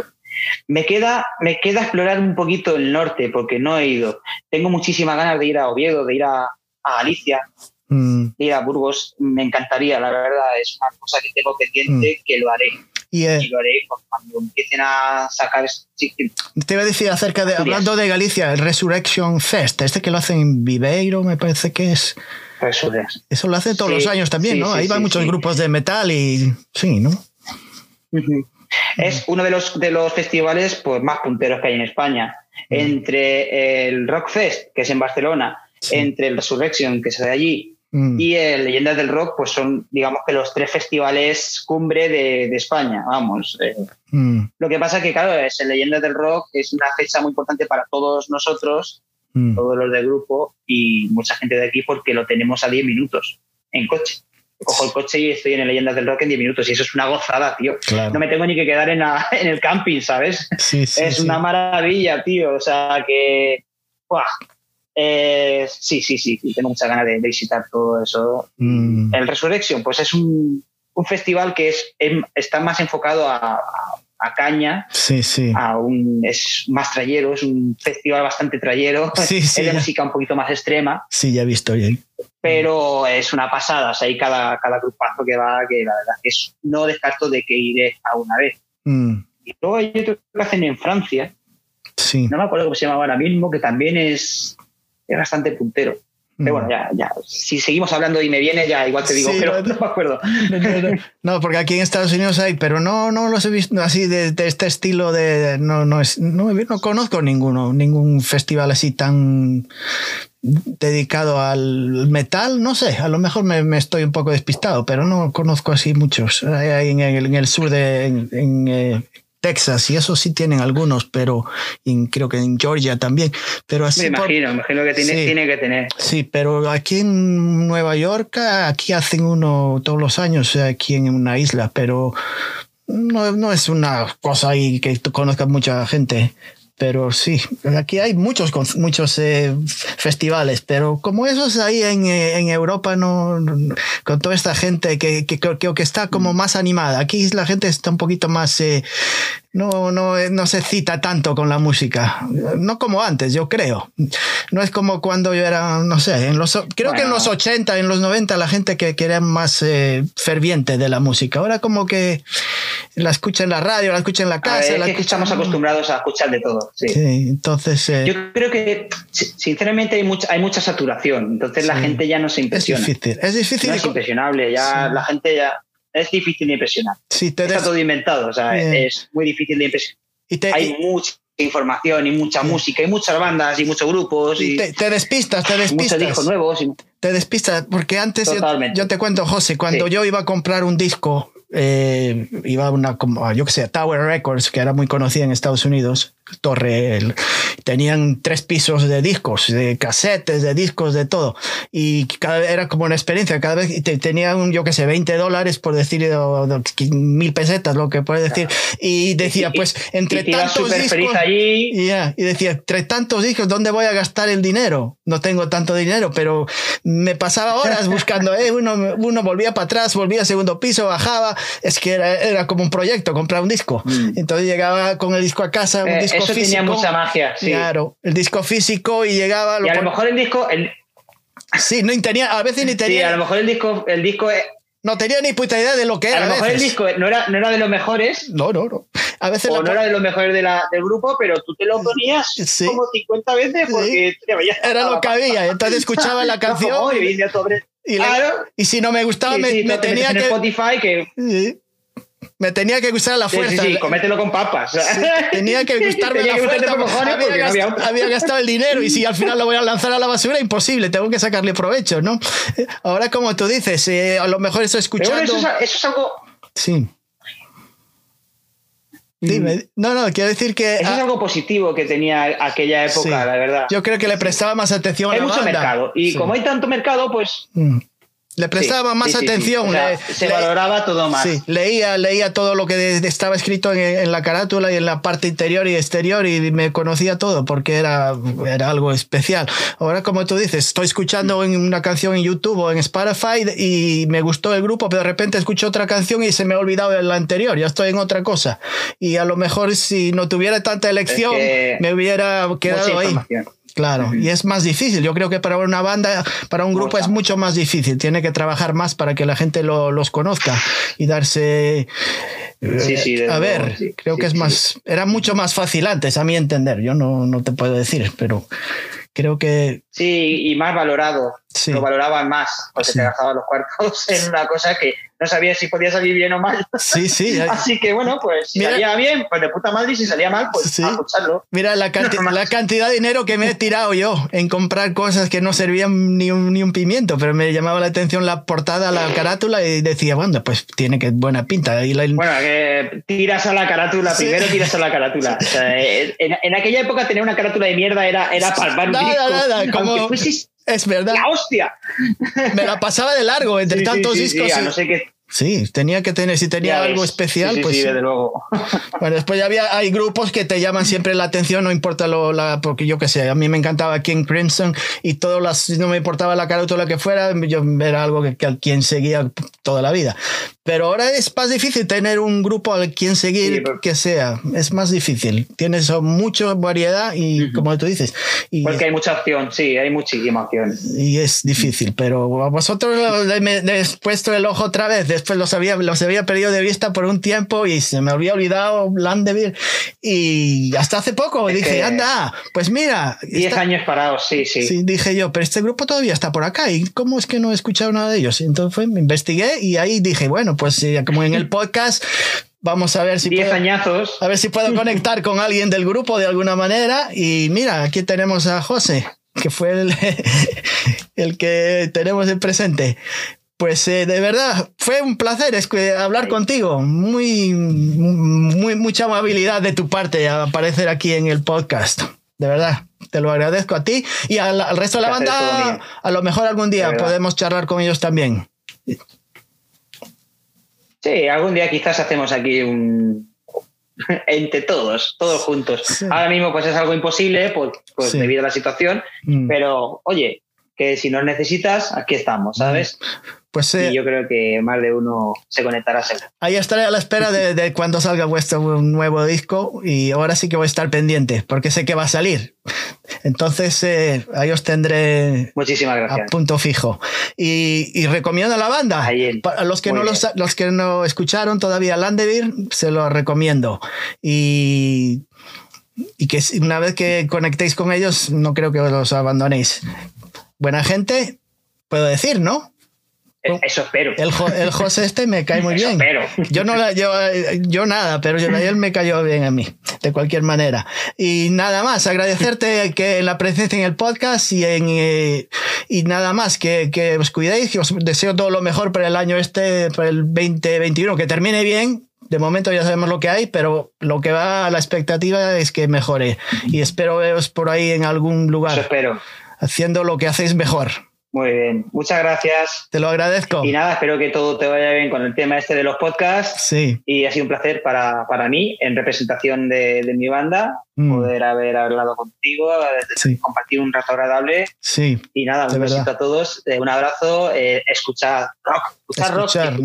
me queda, me queda explorar un poquito el norte porque no he ido. Tengo muchísimas ganas de ir a Oviedo, de ir a, a Galicia, Mm. de ir a Burgos. Me encantaría, la verdad. Es una cosa que tengo pendiente que lo haré. Y eh, Y lo haré pues, cuando empiecen a sacar. te iba a decir acerca de, hablando de Galicia, el Resurrection Fest, este que lo hacen en Viveiro, me parece que es. Es. Eso lo hacen todos Sí, los años también, sí, ¿no? sí, Ahí van muchos grupos de metal y. Sí, ¿no? Es uno de los, de los festivales pues, más punteros que hay en España. Entre el Rock Fest, que es en Barcelona, entre el Resurrection, que es de allí, Mm. y el Leyendas del Rock, pues son, digamos que los tres festivales cumbre de, de España, vamos. eh. Mm. Lo que pasa que, claro, es el Leyendas del Rock es una fecha muy importante para todos nosotros, Mm. todos los del grupo y mucha gente de aquí porque lo tenemos a 10 minutos en coche. Cojo el coche y estoy en el Leyendas del Rock en 10 minutos y eso es una gozada, tío. Claro. No me tengo ni que quedar en, la- en el camping, ¿sabes? Sí, sí, es sí. una maravilla, tío. O sea que... ¡buah! Eh, sí, sí, sí, tengo muchas ganas de, de visitar todo eso. Mm. El Resurrection, pues es un, un festival que es, em- está más enfocado a, a- a caña, Sí, sí. a un, es más trayero, es un festival bastante trayero, Sí, sí, es de música un poquito más extrema, Sí, ya he visto ya. pero es una pasada. O sea, hay cada, cada grupazo que va, que la verdad que es, no descarto de que iré a una vez. Mm. Y luego hay otro que hacen en Francia, Sí. no me acuerdo cómo se llama ahora mismo, que también es, es bastante puntero. Pero bueno, ya, ya, si seguimos hablando y me viene, ya igual te digo, Mm. Sí, pero no, no me acuerdo. No, porque aquí en Estados Unidos hay, pero no, no los he visto así de, de este estilo de. No, no, es, no, no conozco ninguno, ningún festival así tan dedicado al metal. No sé, a lo mejor me, me estoy un poco despistado, pero no conozco así muchos. Hay- En el, en el sur de en, en, eh, Texas y eso sí tienen algunos, pero en- creo que en Georgia también. Pero así me por- imagino, me imagino que tiene, Sí. tiene que tener. Sí, pero aquí en Nueva York, aquí hacen uno todos los años, eh, aquí en una isla, pero no, no es una cosa ahí que tú conozcas mucha gente. Pero sí, aquí hay muchos, muchos eh, festivales, pero como esos ahí en, eh, en Europa, no, con toda esta gente que, que, que, que, está como más animada. Aquí la gente está un poquito más, eh, no, no, no se cita tanto con la música, no como antes, yo creo. No es como cuando yo era, no sé, en los, creo que en los 80, en los 90 la gente que, que era más ferviente de la música. Ahora como que la escucha en la radio, la escucha en la casa. la estamos acostumbrados a escuchar de todo. Sí. entonces. Eh, Yo creo que, sinceramente, hay mucha, hay mucha saturación. Entonces la gente ya no se impresiona. Es difícil. Es difícil. No es impresionable. Ya la gente ya. Es difícil de impresionar. Está todo inventado. O sea, es muy difícil de impresionar. hay mucha información y mucha música y muchas bandas y muchos grupos. Y, te, despistas, te despistas. Muchos discos nuevos. Te despistas, porque antes yo, te cuento, José, cuando yo iba a comprar un disco eh, iba una, como, yo que sé, Tower Records, que era muy conocida en Estados Unidos, torre, tenían tres pisos de discos, de casetes, de discos, de todo. Y cada era como una experiencia, cada vez te, tenían, yo que sé, 20 dólares, por decir, mil pesetas, lo que puedes decir. Y decía, pues, entre tantos discos. Allí. y decía, entre tantos discos, ¿dónde voy a gastar el dinero? No tengo tanto dinero, pero me pasaba horas buscando, eh, uno, uno volvía para atrás, volvía al segundo piso, bajaba. Es que era, era como un proyecto, comprar un disco. Mm. Entonces llegaba con el disco a casa, un eh, disco eso tenía mucha magia. Sí. Claro, el disco físico y llegaba. y a lo mejor el disco. El... Sí, no tenía, a veces ni tenía. Sí, a lo mejor el disco, el disco no tenía ni puta idea de lo que era. A lo mejor el disco no era, no era de los mejores. No, no, no. A veces o no era de los mejores de la, del grupo, pero tú te lo ponías como 50 veces porque era lo que había. Entonces escuchaba la canción. y, claro. y, si no me gustaba, me, me tenía que. Spotify que me tenía que gustar la fuerza. Sí, sí, comételo con papas. tenía que gustarme la fuerza. había, gastado, el dinero y si al final lo voy a lanzar a la basura, imposible. Tengo que sacarle provecho, ¿no? Ahora, como tú dices, eh, a lo mejor estoy escuchando. eso, es, algo. Sí. Dime, no, no, quiero decir que. Eso es algo positivo que tenía aquella época, la verdad. Yo creo que le prestaba más atención a la Hay mucho mercado. Y como hay tanto mercado, pues. Mm. Le prestaba más atención. se valoraba todo más. Sí, leía, leía todo lo que estaba escrito en, la carátula y en la parte interior y exterior y me conocía todo porque era, era algo especial. Ahora, como tú dices, estoy escuchando una canción en YouTube o en Spotify y me gustó el grupo, pero de repente escucho otra canción y se me ha olvidado de la anterior, ya estoy en otra cosa. Y a lo mejor si no tuviera tanta elección, me hubiera quedado ahí. Claro, y es más difícil. Yo creo que para una banda, para un grupo es mucho más difícil. Tiene que trabajar más para que la gente los conozca y darse... Sí, sí, a ver, creo que es más... Era mucho más fácil antes, a mi entender. Yo no, no te puedo decir, pero creo que... Sí, y más valorado. Lo valoraban más, porque te gastaban los cuartos en una cosa que no sabía si podía salir bien o mal. Sí, sí. Así que bueno, pues si salía bien, pues de puta madre, y si salía mal, pues a escucharlo. Mira la, la, cantidad de dinero que me he tirado yo en comprar cosas que no servían ni un, ni un pimiento, pero me llamaba la atención la portada, la carátula y decía, bueno, pues tiene que buena pinta. Y Bueno, que tiras a la carátula, primero tiras a la carátula. Eh, en, aquella época tener una carátula de mierda era, era palmar un Nada, nada, como... Es verdad. ¡La hostia! Me la pasaba de largo entre tantos discos. Sí, no sé qué. Sí, tenía que tener, si tenía algo especial, pues. Sí, desde luego. Bueno, después ya había, hay grupos que te llaman siempre la atención, no importa lo, la, porque yo qué sé, a mí me encantaba King Crimson y todas las, no me importaba la carátula que fuera, yo era algo que, que a quien seguía toda la vida. Pero ahora es más difícil tener un grupo al quien seguir que sea. Es más difícil. Tienes mucha variedad y, como tú dices. Y, Porque hay mucha opción, sí, hay muchísima opción. Y es difícil, pero a vosotros me he puesto el ojo otra vez. Después los había, los había perdido de vista por un tiempo y se me había olvidado Landeville. Y hasta hace poco dije, anda, pues mira. Diez años parados, sí, sí. Sí, dije yo, pero este grupo todavía está por acá. ¿Y cómo es que no he escuchado nada de ellos? entonces me investigué y ahí dije, bueno, pues como en el podcast, vamos a ver si puedo, añazos. a ver si puedo conectar con alguien del grupo de alguna manera. Y mira, aquí tenemos a José, que fue el, el que tenemos en presente. Pues eh, de verdad, fue un placer hablar contigo. Muy, muy, mucha amabilidad de tu parte aparecer aquí en el podcast. De verdad, te lo agradezco a ti y al, resto de la banda. A lo mejor algún día podemos charlar con ellos también. Sí, algún día quizás hacemos aquí un, entre todos, todos juntos. Ahora mismo pues es algo imposible pues, pues debido a la situación, mm. pero oye, que si nos necesitas, aquí estamos, ¿sabes? Pues y yo creo que más de uno se conectará seguro. Ahí estaré a la espera de, cuando salga vuestro nuevo disco y ahora sí que voy a estar pendiente porque sé que va a salir. Entonces eh, ahí os tendré Muchísimas gracias. a punto fijo. Y, recomiendo a la banda. Para los que, no los, los, que no escucharon todavía Landevir, se lo recomiendo. Y, y que una vez que conectéis con ellos, no creo que los abandonéis. Buena gente, puedo decir, ¿no? Eh, eso espero. El, el José este me cae muy bien. Espero. Yo no yo, yo nada, pero él me cayó bien a mí, de cualquier manera. Y nada más, agradecerte que la presencia en el podcast y en eh, y nada más, que, que os cuidéis, que os deseo todo lo mejor para el año este, para el 2021, que termine bien. De momento ya sabemos lo que hay, pero lo que va a la expectativa es que mejore. Y espero veros por ahí en algún lugar. Eso espero. Haciendo lo que hacéis mejor. Muy bien, muchas gracias. Te lo agradezco. Y nada, espero que todo te vaya bien con el tema este de los podcasts. Sí. Y ha sido un placer para, para mí, en representación de, de mi banda, Mm. poder haber hablado contigo, compartir un rato agradable. Sí. Y nada, un besito a todos, eh, un abrazo, eh, escuchad rock, escuchad rock,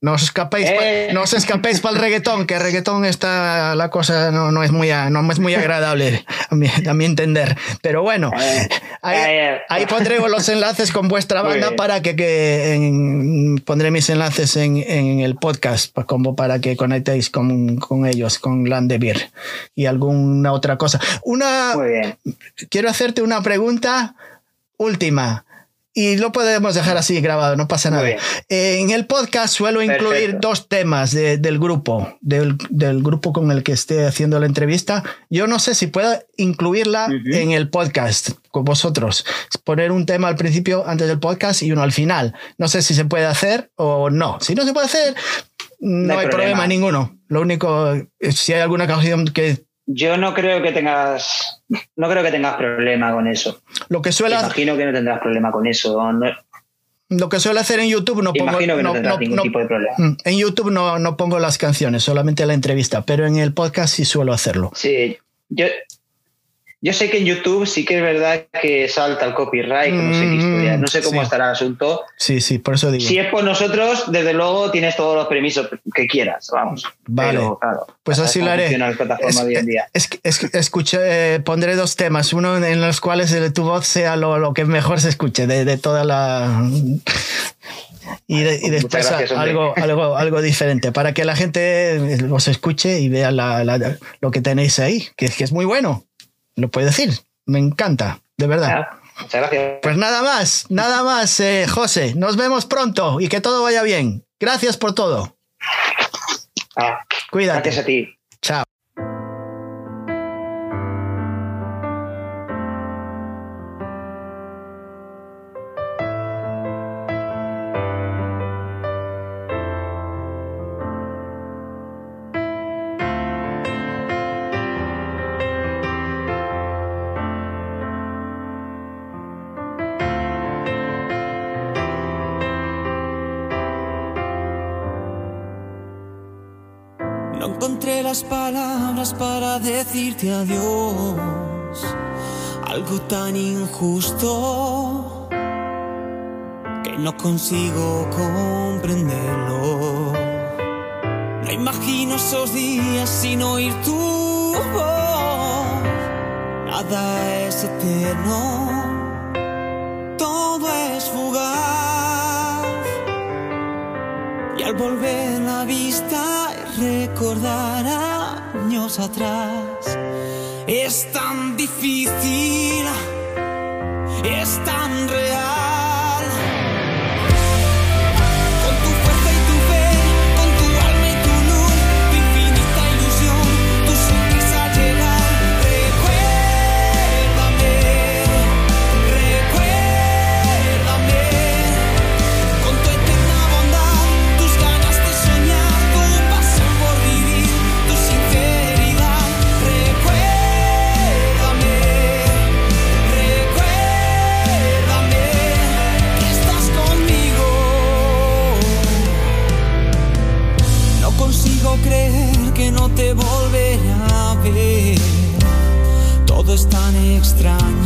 no. os escapéis, eh. no os escapéis para el reggaetón, que el reggaetón está, la cosa no, no, es, muy, no es muy agradable a mi, a mi entender. Pero bueno, ahí, pondré los enlaces con vuestra banda para que, que pondré mis enlaces en, en, el podcast, como para que conectéis con, con ellos, con Landevir y algún una otra cosa. Una, Quiero hacerte una pregunta última. Y lo podemos dejar así grabado, no pasa nada. en el podcast suelo incluir dos temas del grupo, del, grupo con el que esté haciendo la entrevista. Yo no sé si puedo incluirla en el podcast con vosotros. Poner un tema al principio, antes del podcast, y uno al final. No sé si se puede hacer o no. Si no se puede hacer, no, hay problema. ninguno. Lo único, si hay alguna canción que yo no creo que tengas, no creo que tengas problema con eso. Lo que suele Imagino que no tendrás problema con eso. lo que suele hacer en YouTube no pongo. Imagino que no, tendrás ningún tipo de problema. Mm, en YouTube no, no pongo las canciones, solamente la entrevista, pero en el podcast sí suelo hacerlo. Sí, yo, yo sé que en YouTube sí que es verdad que salta el copyright, no sé qué historia, no sé cómo estará el asunto. Sí, sí, por eso digo. Si es por nosotros, desde luego tienes todos los permisos que quieras, vamos. Vale. pues así lo haré. Es, es, escuché, pondré dos temas, uno en los cuales tu voz sea lo, que mejor se escuche de, de toda la y, y, después algo, algo, algo diferente para que la gente os escuche y vea la, lo que tenéis ahí, que, que es muy bueno lo puedo decir. Me encanta, de verdad. muchas gracias. Pues nada más, nada más, eh, José. Nos vemos pronto y que todo vaya bien. Gracias por todo. Ah, Cuídate. Gracias a ti. Chao. Decirte adiós. Algo tan injusto que no consigo comprenderlo. No imagino esos días sin oír tu voz. Nada es eterno, todo es fugaz. Y al volver la vista recordar años atrás. Es tan difícil, es tan estranho.